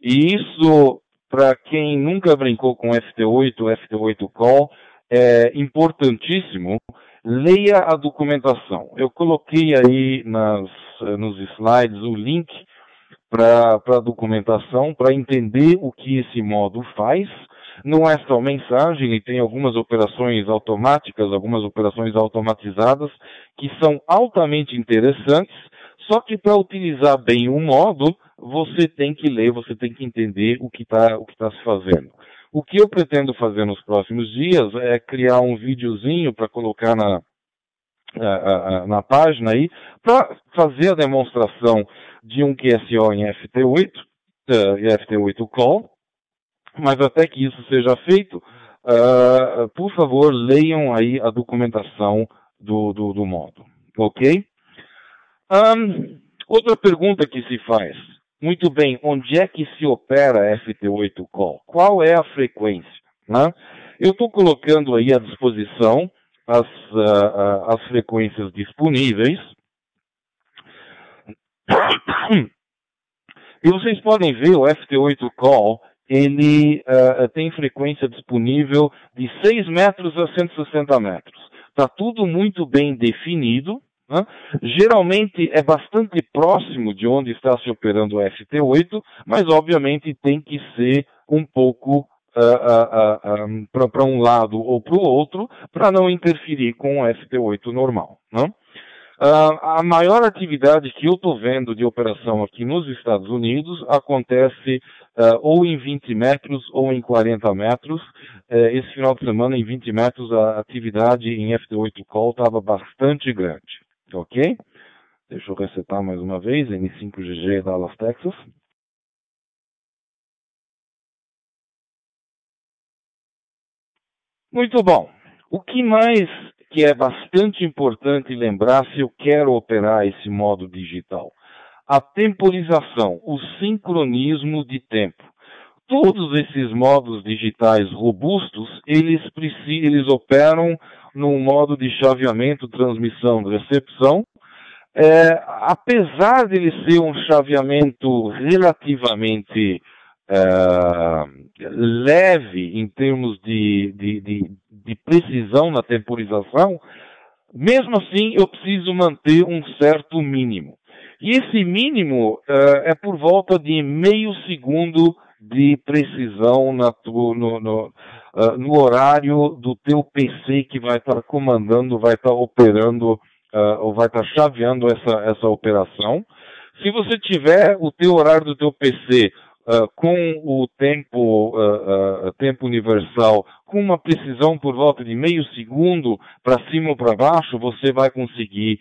e isso para quem nunca brincou com FT8, FT8 Call, é importantíssimo, leia a documentação. Eu coloquei aí nas, eh, nos slides o link para a documentação, para entender o que esse modo faz. Não é só mensagem, ele tem algumas operações automáticas, algumas operações automatizadas, que são altamente interessantes, só que para utilizar bem o modo, você tem que ler, você tem que entender o que está tá se fazendo. O que eu pretendo fazer nos próximos dias é criar um videozinho para colocar na, na página aí, para fazer a demonstração de um QSO em FT8, uh, FT8 Call, mas até que isso seja feito, uh, por favor, leiam aí a documentação do, do, do modo, ok? Um, outra pergunta que se faz, muito bem, onde é que se opera FT8 Call? Qual é a frequência? Né? Eu estou colocando aí à disposição as, uh, as frequências disponíveis. E vocês podem ver o FT8 Call, ele uh, tem frequência disponível de 6 metros a 160 metros. Está tudo muito bem definido. Né? Geralmente é bastante próximo de onde está se operando o FT8, mas obviamente tem que ser um pouco uh, uh, uh, para um lado ou para o outro, para não interferir com o FT8 normal. Né? a maior atividade que eu estou vendo de operação aqui nos Estados Unidos acontece ou em 20 metros ou em 40 metros. esse final de semana, em 20 metros, a atividade em FT8 call estava bastante grande. Ok? Deixa eu resetar mais uma vez, N5GG Dallas, Texas. Muito bom. O que mais que é bastante importante lembrar se eu quero operar esse modo digital? A temporização, o sincronismo de tempo. Todos esses modos digitais robustos, eles, eles operam num modo de chaveamento, transmissão, recepção. É, apesar de ele ser um chaveamento relativamente é, leve em termos de, de, de, de, precisão na temporização, mesmo assim eu preciso manter um certo mínimo. E esse mínimo é, é por volta de meio segundo de precisão na, no, no, uh, no, horário do teu PC que vai estar comandando, vai estar operando uh, ou vai estar chaveando essa, essa operação. Se você tiver o teu horário do teu PC uh, com o tempo, tempo universal com uma precisão por volta de meio segundo para cima ou para baixo, você vai conseguir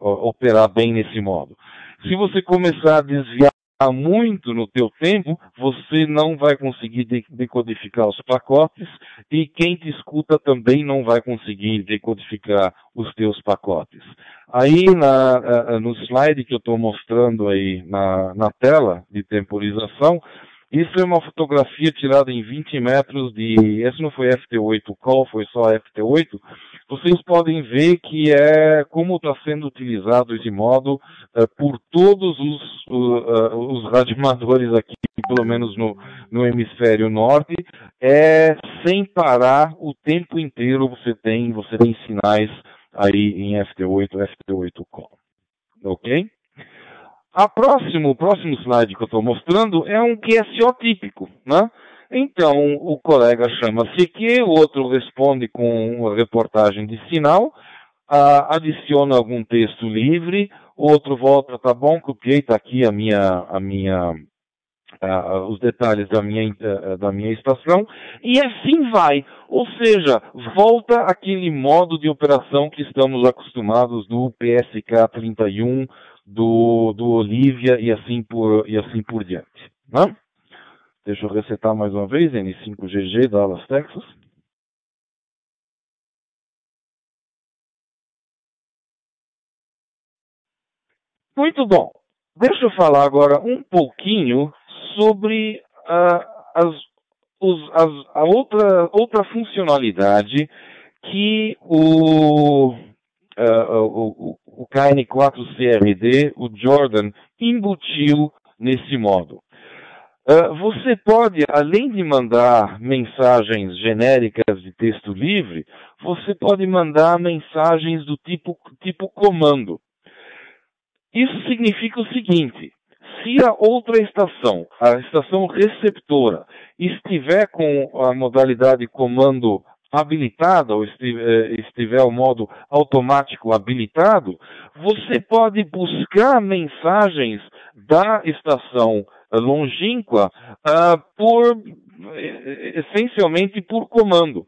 operar bem nesse modo. Se você começar a desviar muito no teu tempo, você não vai conseguir decodificar os pacotes e quem te escuta também não vai conseguir decodificar os teus pacotes. Aí na, no slide que eu estou mostrando aí na, na tela de temporização, isso é uma fotografia tirada em 20 metros de. Esse não foi FT8 Call, foi só FT8. Vocês podem ver que é como está sendo utilizado esse modo é, por todos os, uh, os radioamadores aqui, pelo menos no, no hemisfério norte, é sem parar o tempo inteiro você tem, você tem sinais aí em FT8, FT8 Call. Ok? A próximo, o próximo slide que eu estou mostrando é um QSO típico, né? Então, o colega chama CQ, o outro responde com uma reportagem de sinal, adiciona algum texto livre, outro volta, tá bom, copiei, tá aqui a minha, a minha, os detalhes da minha, uh, da minha estação, e assim vai. Ou seja, volta aquele modo de operação que estamos acostumados do PSK 31, do, do Olivia e assim por, e assim por diante. Né? Deixa eu resetar mais uma vez, N5GG, Dallas, Texas. Muito bom. Deixa eu falar agora um pouquinho sobre uh, as, os, as, a outra, outra funcionalidade que o, uh, o, o KN4CRD, o Jordan, embutiu nesse modo. Uh, você pode, além de mandar mensagens genéricas de texto livre, você pode mandar mensagens do tipo, tipo comando. Isso significa o seguinte: se a outra estação, a estação receptora, estiver com a modalidade comando habilitada ou eh, estiver o modo automático habilitado, você pode buscar mensagens da estação longínqua uh, por essencialmente por comando.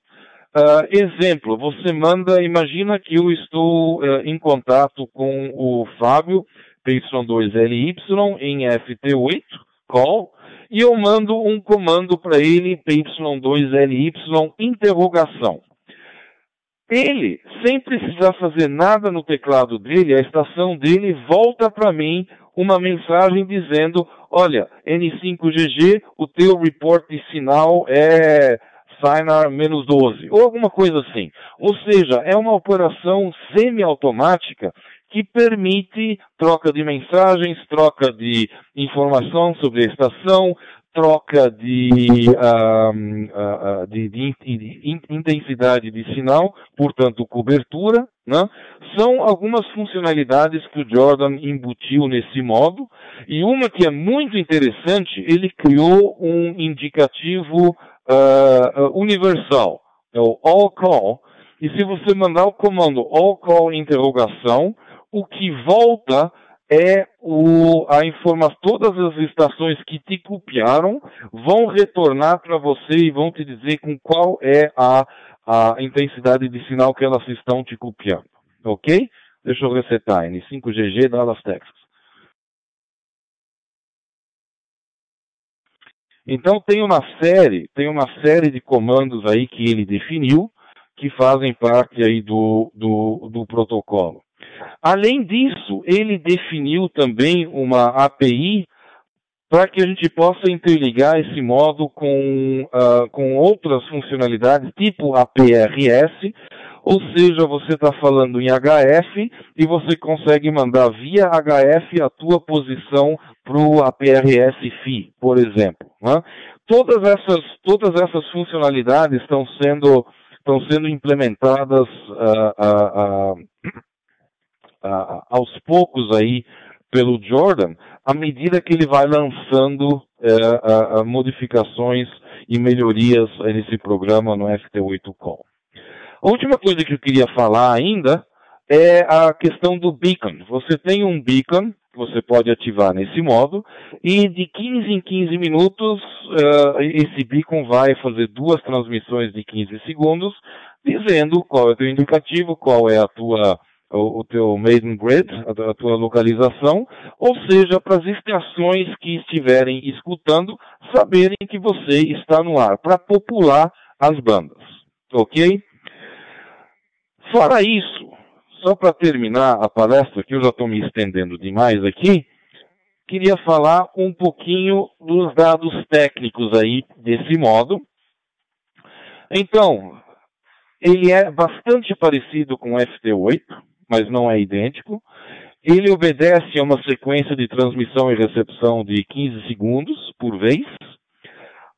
Uh, exemplo, você manda, imagina que eu estou uh, em contato com o Fábio PY2LY em FT8 call e eu mando um comando para ele, PY2LY, interrogação. Ele, sem precisar fazer nada no teclado dele, a estação dele volta para mim uma mensagem dizendo, olha, N5GG, o teu report de sinal é Sinar menos 12, ou alguma coisa assim. Ou seja, é uma operação semi-automática que permite troca de mensagens, troca de informação sobre a estação, troca de, uh, uh, de, de, de, intensidade de sinal, portanto cobertura, né? são algumas funcionalidades que o Jordan embutiu nesse modo, e uma que é muito interessante, ele criou um indicativo uh, universal, é o all call, e se você mandar o comando all call interrogação, o que volta é o, a informação, todas as estações que te copiaram vão retornar para você e vão te dizer com qual é a, a intensidade de sinal que elas estão te copiando. Ok? Deixa eu resetar. N5GG Dallas, Texas. Então tem uma série, tem uma série de comandos aí que ele definiu que fazem parte aí do, do, do protocolo. Além disso, ele definiu também uma API para que a gente possa interligar esse modo com, uh, com outras funcionalidades, tipo APRS, ou seja, você está falando em HF e você consegue mandar via HF a tua posição para o APRS FI, por exemplo. Né? Todas, essas, todas essas funcionalidades estão sendo, estão sendo implementadas uh, uh, aos poucos aí pelo Jordan, à medida que ele vai lançando uh, modificações e melhorias nesse programa no FT8 Call. A última coisa que eu queria falar ainda é a questão do beacon. Você tem um beacon que você pode ativar nesse modo e de 15 em 15 minutos uh, esse beacon vai fazer duas transmissões de 15 segundos dizendo qual é o teu indicativo, qual é a tua o, o teu maiden grid, a, a tua localização, ou seja, para as estações que estiverem escutando saberem que você está no ar, para popular as bandas, ok? Fora isso, só para terminar a palestra, que eu já estou me estendendo demais aqui, queria falar um pouquinho dos dados técnicos aí desse modo. Então, ele é bastante parecido com o FT8, mas não é idêntico. Ele obedece a uma sequência de transmissão e recepção de 15 segundos por vez.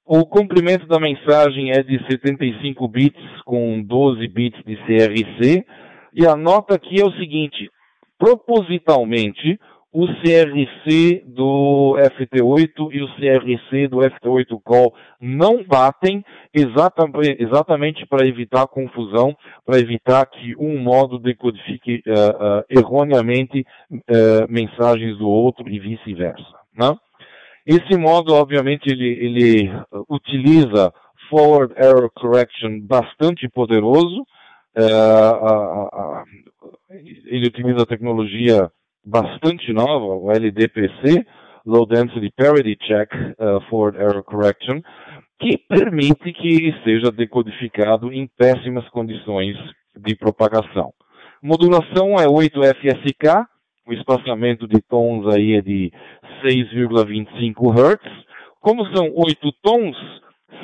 O comprimento da mensagem é de 75 bits com 12 bits de CRC. E a nota aqui é o seguinte: propositalmente, o CRC do FT8 e o CRC do FT8 Call não batem exatamente para evitar confusão, para evitar que um modo decodifique uh, uh, erroneamente uh, mensagens do outro e vice-versa. Né? Esse modo, obviamente, ele, ele utiliza forward error correction bastante poderoso. ele utiliza a tecnologia bastante nova, o LDPC, Low Density Parity Check uh, Forward Error Correction, que permite que seja decodificado em péssimas condições de propagação. Modulação é 8FSK, o espaçamento de tons aí é de 6,25 Hz. Como são 8 tons,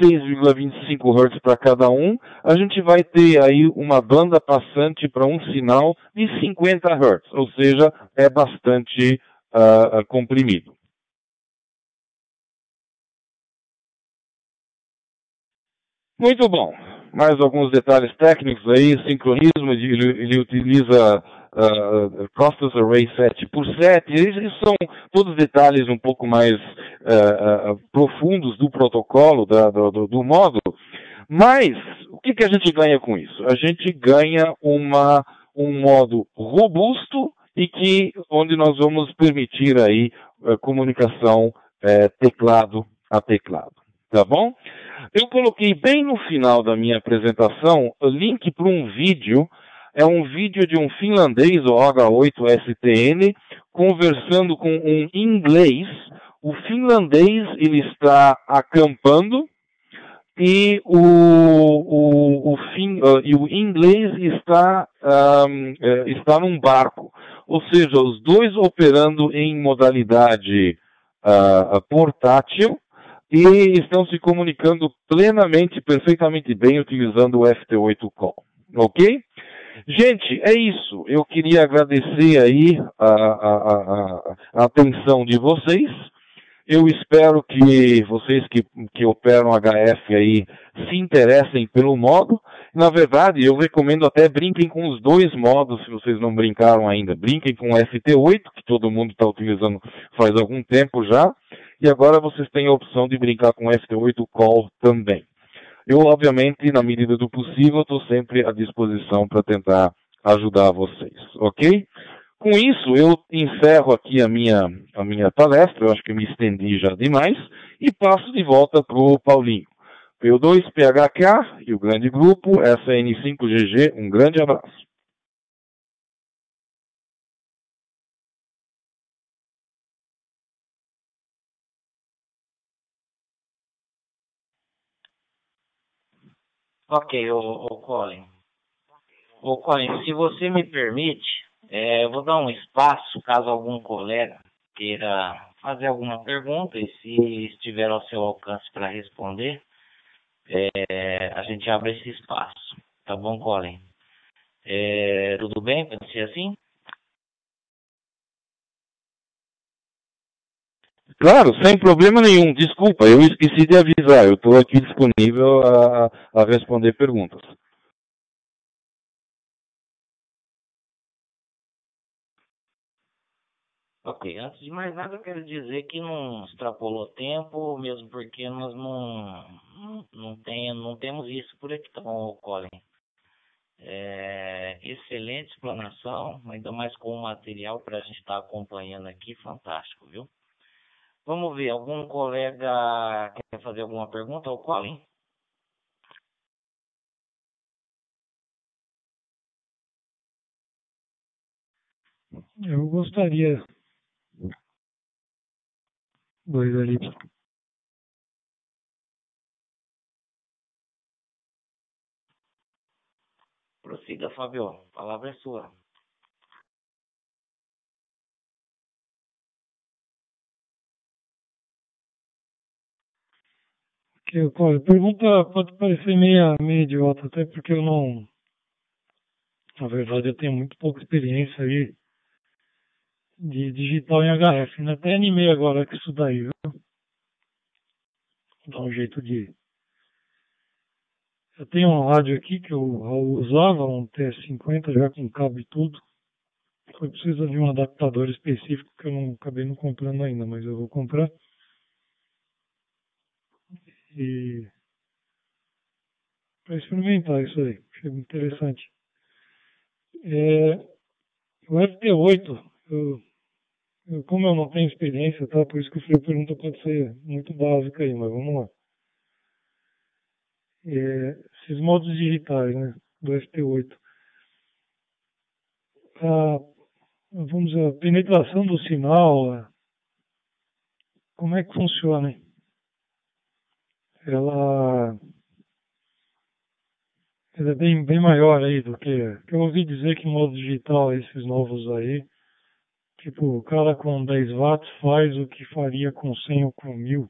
6,25 Hz para cada um, a gente vai ter aí uma banda passante para um sinal de 50 Hz, ou seja, é bastante uh, comprimido. Muito bom. Mais alguns detalhes técnicos aí, sincronismo, ele, ele utiliza uh, Array 7 por 7 esses são todos detalhes um pouco mais uh, uh, profundos do protocolo, da, do, do, módulo, mas o que, que a gente ganha com isso? A gente ganha uma, um modo robusto e que onde nós vamos permitir aí comunicação teclado a teclado, tá bom? Eu coloquei bem no final da minha apresentação o link para um vídeo é um vídeo de um finlandês, o H8STN, conversando com um inglês. O finlandês ele está acampando e o, o, o, fin, uh, e o inglês está, um, é, está num barco. Ou seja, os dois operando em modalidade uh, portátil e estão se comunicando plenamente, perfeitamente bem utilizando o FT8 Call. Ok? Gente, é isso. Eu queria agradecer aí a, a, a, a atenção de vocês. Eu espero que vocês que, que operam HF aí se interessem pelo modo. Na verdade, eu recomendo até brinquem com os dois modos, se vocês não brincaram ainda. Brinquem com o FT8, que todo mundo está utilizando faz algum tempo já. E agora vocês têm a opção de brincar com o FT8 Call também. Eu, obviamente, na medida do possível, estou sempre à disposição para tentar ajudar vocês, ok? Com isso, eu encerro aqui a minha, a minha palestra, eu acho que me estendi já demais, e passo de volta para o Paulinho. P2PHK e o grande grupo SN5GG, um grande abraço. Ok, o, o Colin. O Colin, se você me permite, é, eu vou dar um espaço caso algum colega queira fazer alguma pergunta e se estiver ao seu alcance para responder, é, a gente abre esse espaço. Tá bom, Colin? É, tudo bem? Pode ser assim? Claro, sem problema nenhum. Desculpa, eu esqueci de avisar. Eu estou aqui disponível a, a responder perguntas. Ok, antes de mais nada eu quero dizer que não extrapolou tempo, mesmo porque nós não, não, tem, não temos isso por aqui, tá bom, Colin? É, excelente explanação, ainda mais com o material para a gente estar tá acompanhando aqui, fantástico, viu? Vamos ver, algum colega quer fazer alguma pergunta ao Colin? Eu gostaria. Dois elipses. Prossiga, Fábio. A palavra é sua. Que, a pergunta pode parecer meio, meio idiota, até porque eu não. Na verdade, eu tenho muito pouca experiência aí de digital em HF. Né? Até animei agora com isso daí, viu? Vou dar um jeito de. Eu tenho um rádio aqui que eu, eu usava, um TS50 já com cabo e tudo. Foi preciso de um adaptador específico que eu não acabei não comprando ainda, mas eu vou comprar. E para experimentar isso aí, achei interessante. É, o FT8, eu, eu, como eu não tenho experiência, tá? Por isso que a pergunta pode ser muito básica aí, mas vamos lá. É, esses modos digitais, né? Do FT8. A, vamos dizer, a penetração do sinal, como é que funciona? Hein? Ela, ela é bem, bem maior aí do que, que eu ouvi dizer que modo digital esses novos aí, tipo, o cara com 10 watts faz o que faria com 100 ou com 1000.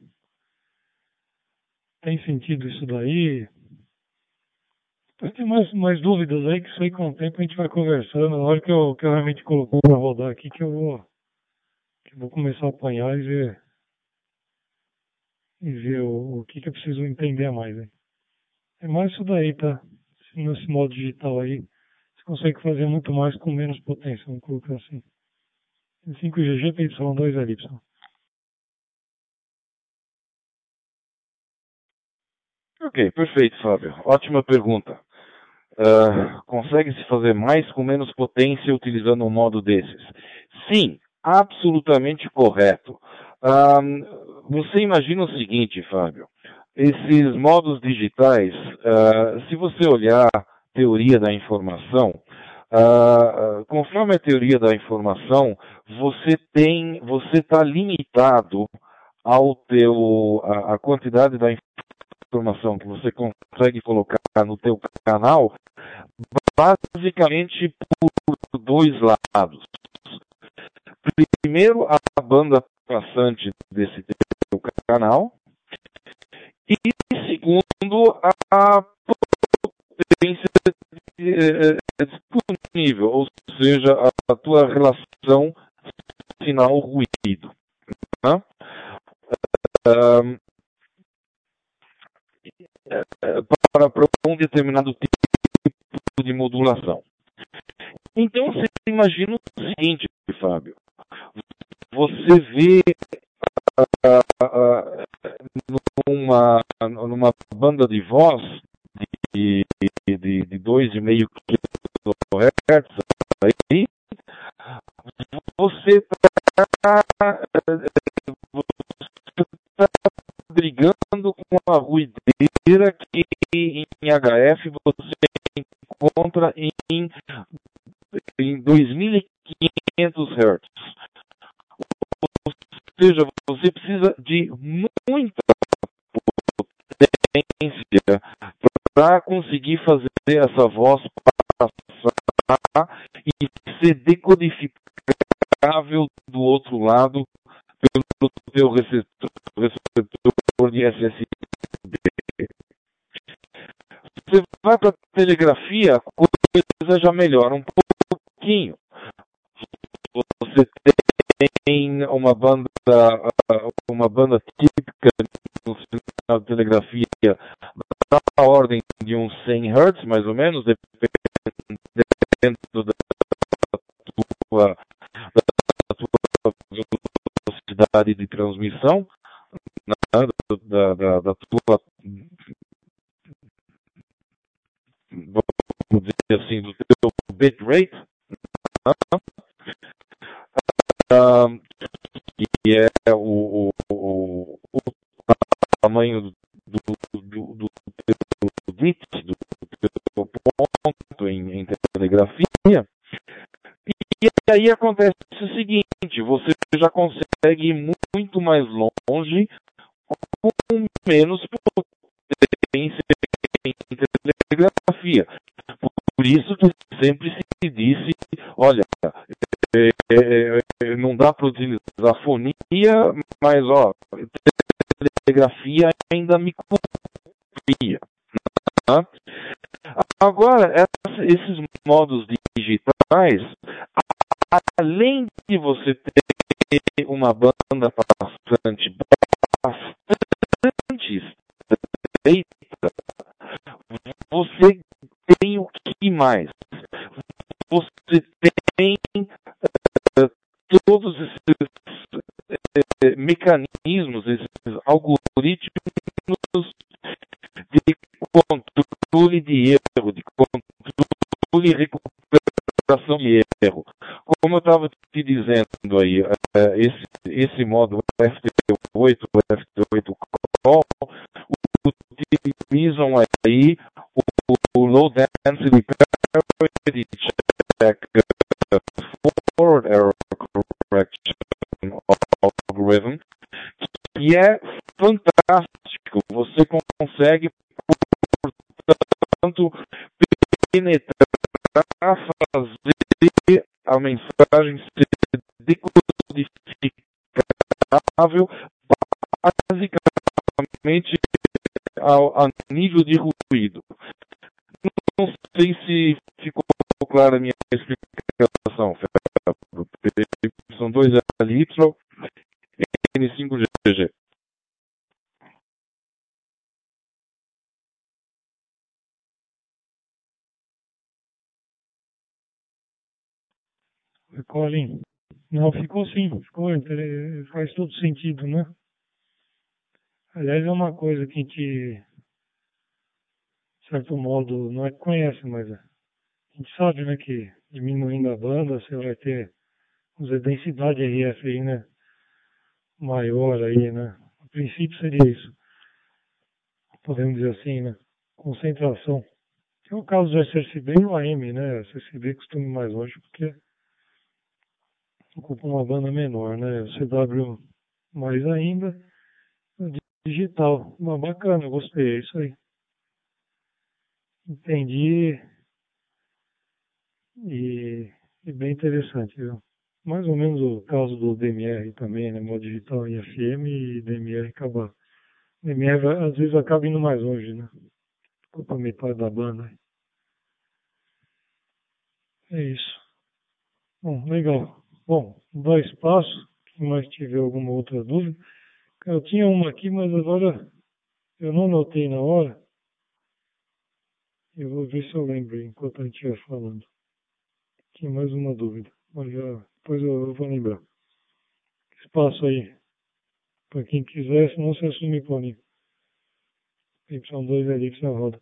Tem sentido isso daí? Eu tenho mais, mais dúvidas aí que isso aí com o tempo a gente vai conversando. Na hora que eu, que eu realmente colocar para rodar aqui que eu vou, que eu vou começar a apanhar e ver e ver o, o que, que eu preciso entender mais. Hein? É mais isso daí, tá? Nesse modo digital aí, você consegue fazer muito mais com menos potência, vamos colocar assim. 5G GPY2LY. Ok, perfeito, Fábio. Ótima pergunta. Uh, Consegue-se fazer mais com menos potência utilizando um modo desses? Sim, absolutamente correto. Uh, você imagina o seguinte, Fábio, esses modos digitais, uh, se você olhar teoria da informação, uh, conforme a teoria da informação, você tem, você está limitado ao teu, a, a, quantidade da informação que você consegue colocar no teu canal, basicamente por dois lados. Primeiro, a banda passante desse canal. E segundo, a potência é, disponível, ou seja, a, tua relação sinal-ruído. Né? para, para um determinado tipo de modulação. Então você imagina o seguinte, Fábio. Você vê uh, numa, numa banda de voz de, de, de 2,5 kHz aí, você está tá brigando com a ruideira que em HF você encontra em, em 2.500 Hz seja, você precisa de muita potência para conseguir fazer essa voz passar e ser decodificável do outro lado pelo teu receptor, receptor de SSD. Você vai para a telegrafia, a coisa já melhora um pouquinho. Você tem uma banda, uma banda típica sinal de telegrafia. Da ordem de uns 100 Hz, mais ou menos, dependendo da tua, da tua velocidade de transmissão, né, da, da, da tua vamos dizer assim, do teu bitrate, que é o, o, o tamanho do, do, do, do bit, do, do ponto em, em telegrafia, aí acontece o seguinte, você já consegue ir muito mais longe com menos potência em telegrafia. Por isso que sempre se disse, olha, é, é, é não dá para utilizar fonia, mas ó, telegrafia ainda me copia. Tá? Agora, esses modos digitais, além de você ter uma banda bastante, bastante estreita, você tem o que mais? Você tem uh, todos esses uh, mecanismos, esses algoritmos de controle de erro, de controle e recuperação de erro. Como eu estava te dizendo aí, uh, esse, esse modo FT8, FT8 Call, utilizam aí o, o low density parity forward correction algorithm, que é fantástico. Você consegue, portanto, penetrar, fazer a mensagem ser decodificável basicamente ao, a nível de ruído. Não sei se ficou clara a minha explicação, São dois LY, N5GG. Colin, não, ficou sim, ficou, faz todo sentido, né? Aliás, é uma coisa que a gente, de certo modo, não é que conhece, mas a gente sabe, né, que diminuindo a banda, você vai ter, dizer, densidade RF aí, né, maior aí, né. A princípio seria isso. Podemos dizer assim, né, concentração. Que é o caso do SSB e o AM, né, SSB costuma ir mais longe porque ocupa uma banda menor, né, o CW mais ainda, digital. Uma bacana, gostei, é isso aí. Entendi. E, e, bem interessante, viu? Mais ou menos o caso do DMR também, né? Modo digital em FM e DMR acabar. DMR às vezes acaba indo mais longe, né? Ocupa metade da banda. É isso. Bom, legal. Bom, dá espaço. Quem mais tiver alguma outra dúvida. Eu tinha uma aqui, mas agora eu não notei na hora. Eu vou ver se eu lembro enquanto a gente estiver falando. Tinha mais uma dúvida, mas já, depois eu, eu vou lembrar. Espaço aí. Para quem quiser, não se assume Paulinho. Y2 elipse na roda.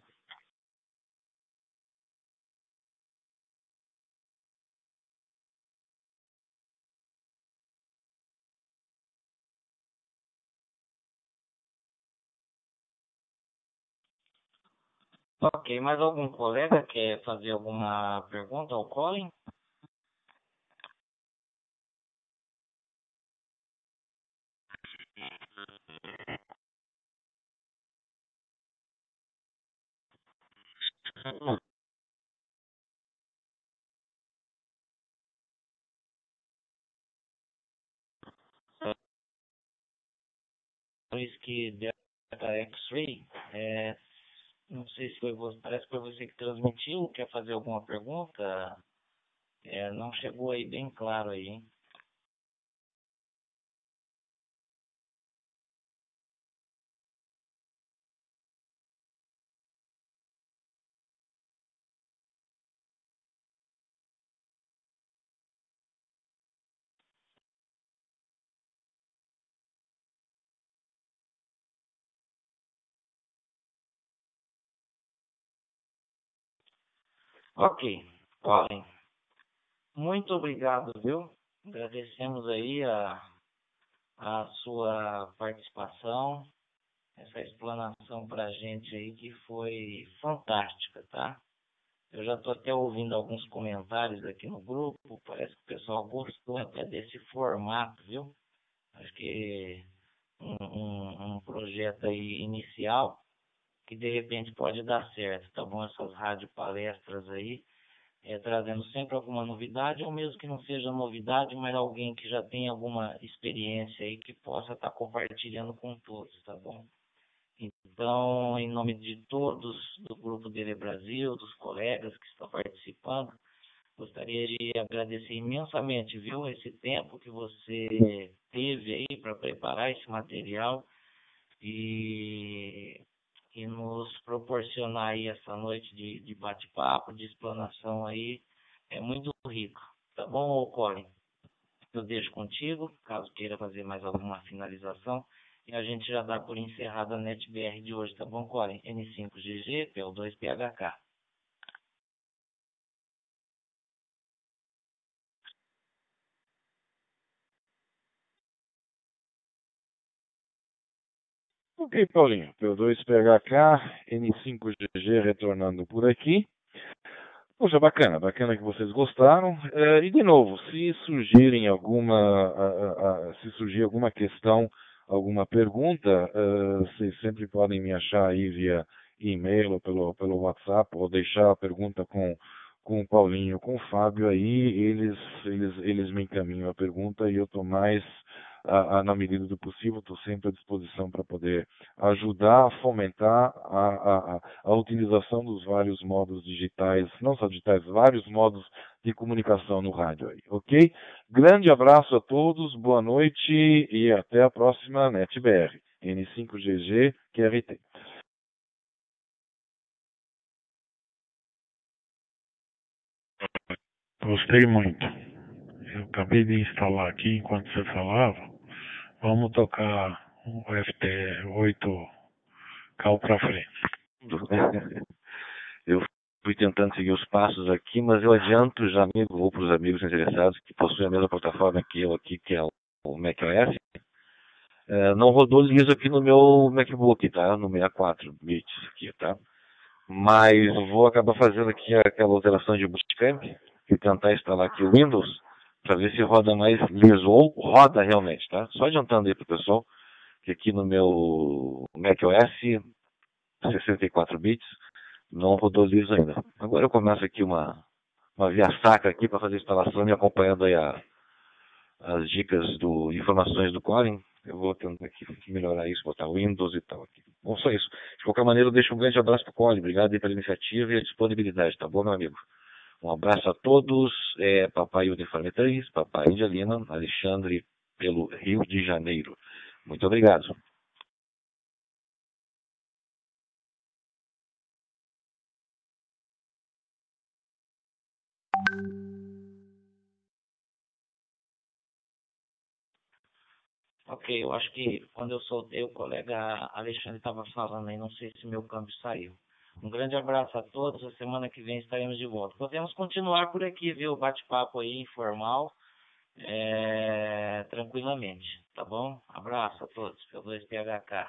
Ok, mais algum colega quer fazer alguma pergunta ao Colin? que Delta X-Ray é não sei se foi você, parece que foi você que transmitiu, quer fazer alguma pergunta? É, não chegou aí bem claro aí, hein? Ok, Colin. Muito obrigado, viu? Agradecemos aí a, a sua participação, essa explanação para a gente aí que foi fantástica, tá? Eu já estou até ouvindo alguns comentários aqui no grupo, parece que o pessoal gostou até desse formato, viu? Acho que um, um, um projeto aí inicial que de repente pode dar certo, tá bom? Essas rádio palestras aí, é, trazendo sempre alguma novidade, ou mesmo que não seja novidade, mas alguém que já tem alguma experiência aí que possa estar tá compartilhando com todos, tá bom? Então, em nome de todos do Grupo Dele Brasil, dos colegas que estão participando, gostaria de agradecer imensamente, viu, esse tempo que você teve aí para preparar esse material e, e nos proporcionar aí essa noite de, de bate-papo, de explanação aí, é muito rico. Tá bom, Colin? Eu deixo contigo, caso queira fazer mais alguma finalização. E a gente já dá por encerrada a NetBR de hoje, tá bom, Colin? N5GG, PL2PHK. Ok, Paulinho. P2PHK, N5GG retornando por aqui. Poxa, bacana, bacana que vocês gostaram. É, e de novo, se surgirem alguma, se surgir alguma questão alguma pergunta, uh, vocês sempre podem me achar aí via e-mail ou pelo, pelo WhatsApp, ou deixar a pergunta com, com o Paulinho, com o Fábio aí, eles, eles, eles me encaminham a pergunta e eu estou mais a, a, na medida do possível, estou sempre à disposição para poder ajudar a fomentar a, a, utilização dos vários modos digitais, não só digitais, vários modos de comunicação no rádio aí, ok? Grande abraço a todos, boa noite e até a próxima NetBR, N5GG QRT. Gostei muito. Eu acabei de instalar aqui enquanto você falava. Vamos tocar o FT8 cal para frente. Eu fui tentando seguir os passos aqui, mas eu adianto já amigo, vou para os amigos interessados que possuem a mesma plataforma que eu aqui, que é o macOS. É, não rodou liso aqui no meu MacBook, tá? No 64 bits aqui, tá? Mas vou acabar fazendo aqui aquela alteração de bootcamp e tentar instalar aqui o Windows para ver se roda mais liso ou roda realmente, tá? Só adiantando aí pro pessoal que aqui no meu macOS 64 bits não rodou liso ainda. Agora eu começo aqui uma uma via sacra aqui para fazer a instalação me acompanhando aí a, as dicas do informações do Colin. Eu vou tentando aqui melhorar isso, botar Windows e tal aqui. Bom, só isso. De qualquer maneira, eu deixo um grande abraço pro Colin. Obrigado aí pela iniciativa e a disponibilidade, tá bom, meu amigo? Um abraço a todos. É, Papai Uniforme 3, Papai Angelina, Alexandre, pelo Rio de Janeiro. Muito obrigado. Ok, eu acho que quando eu soltei o colega Alexandre estava falando aí, não sei se meu câmbio saiu. Um grande abraço a todos. A semana que vem estaremos de volta. Podemos continuar por aqui, viu? Bate-papo aí informal, é, tranquilamente, tá bom? Abraço a todos, pelo 2PHK.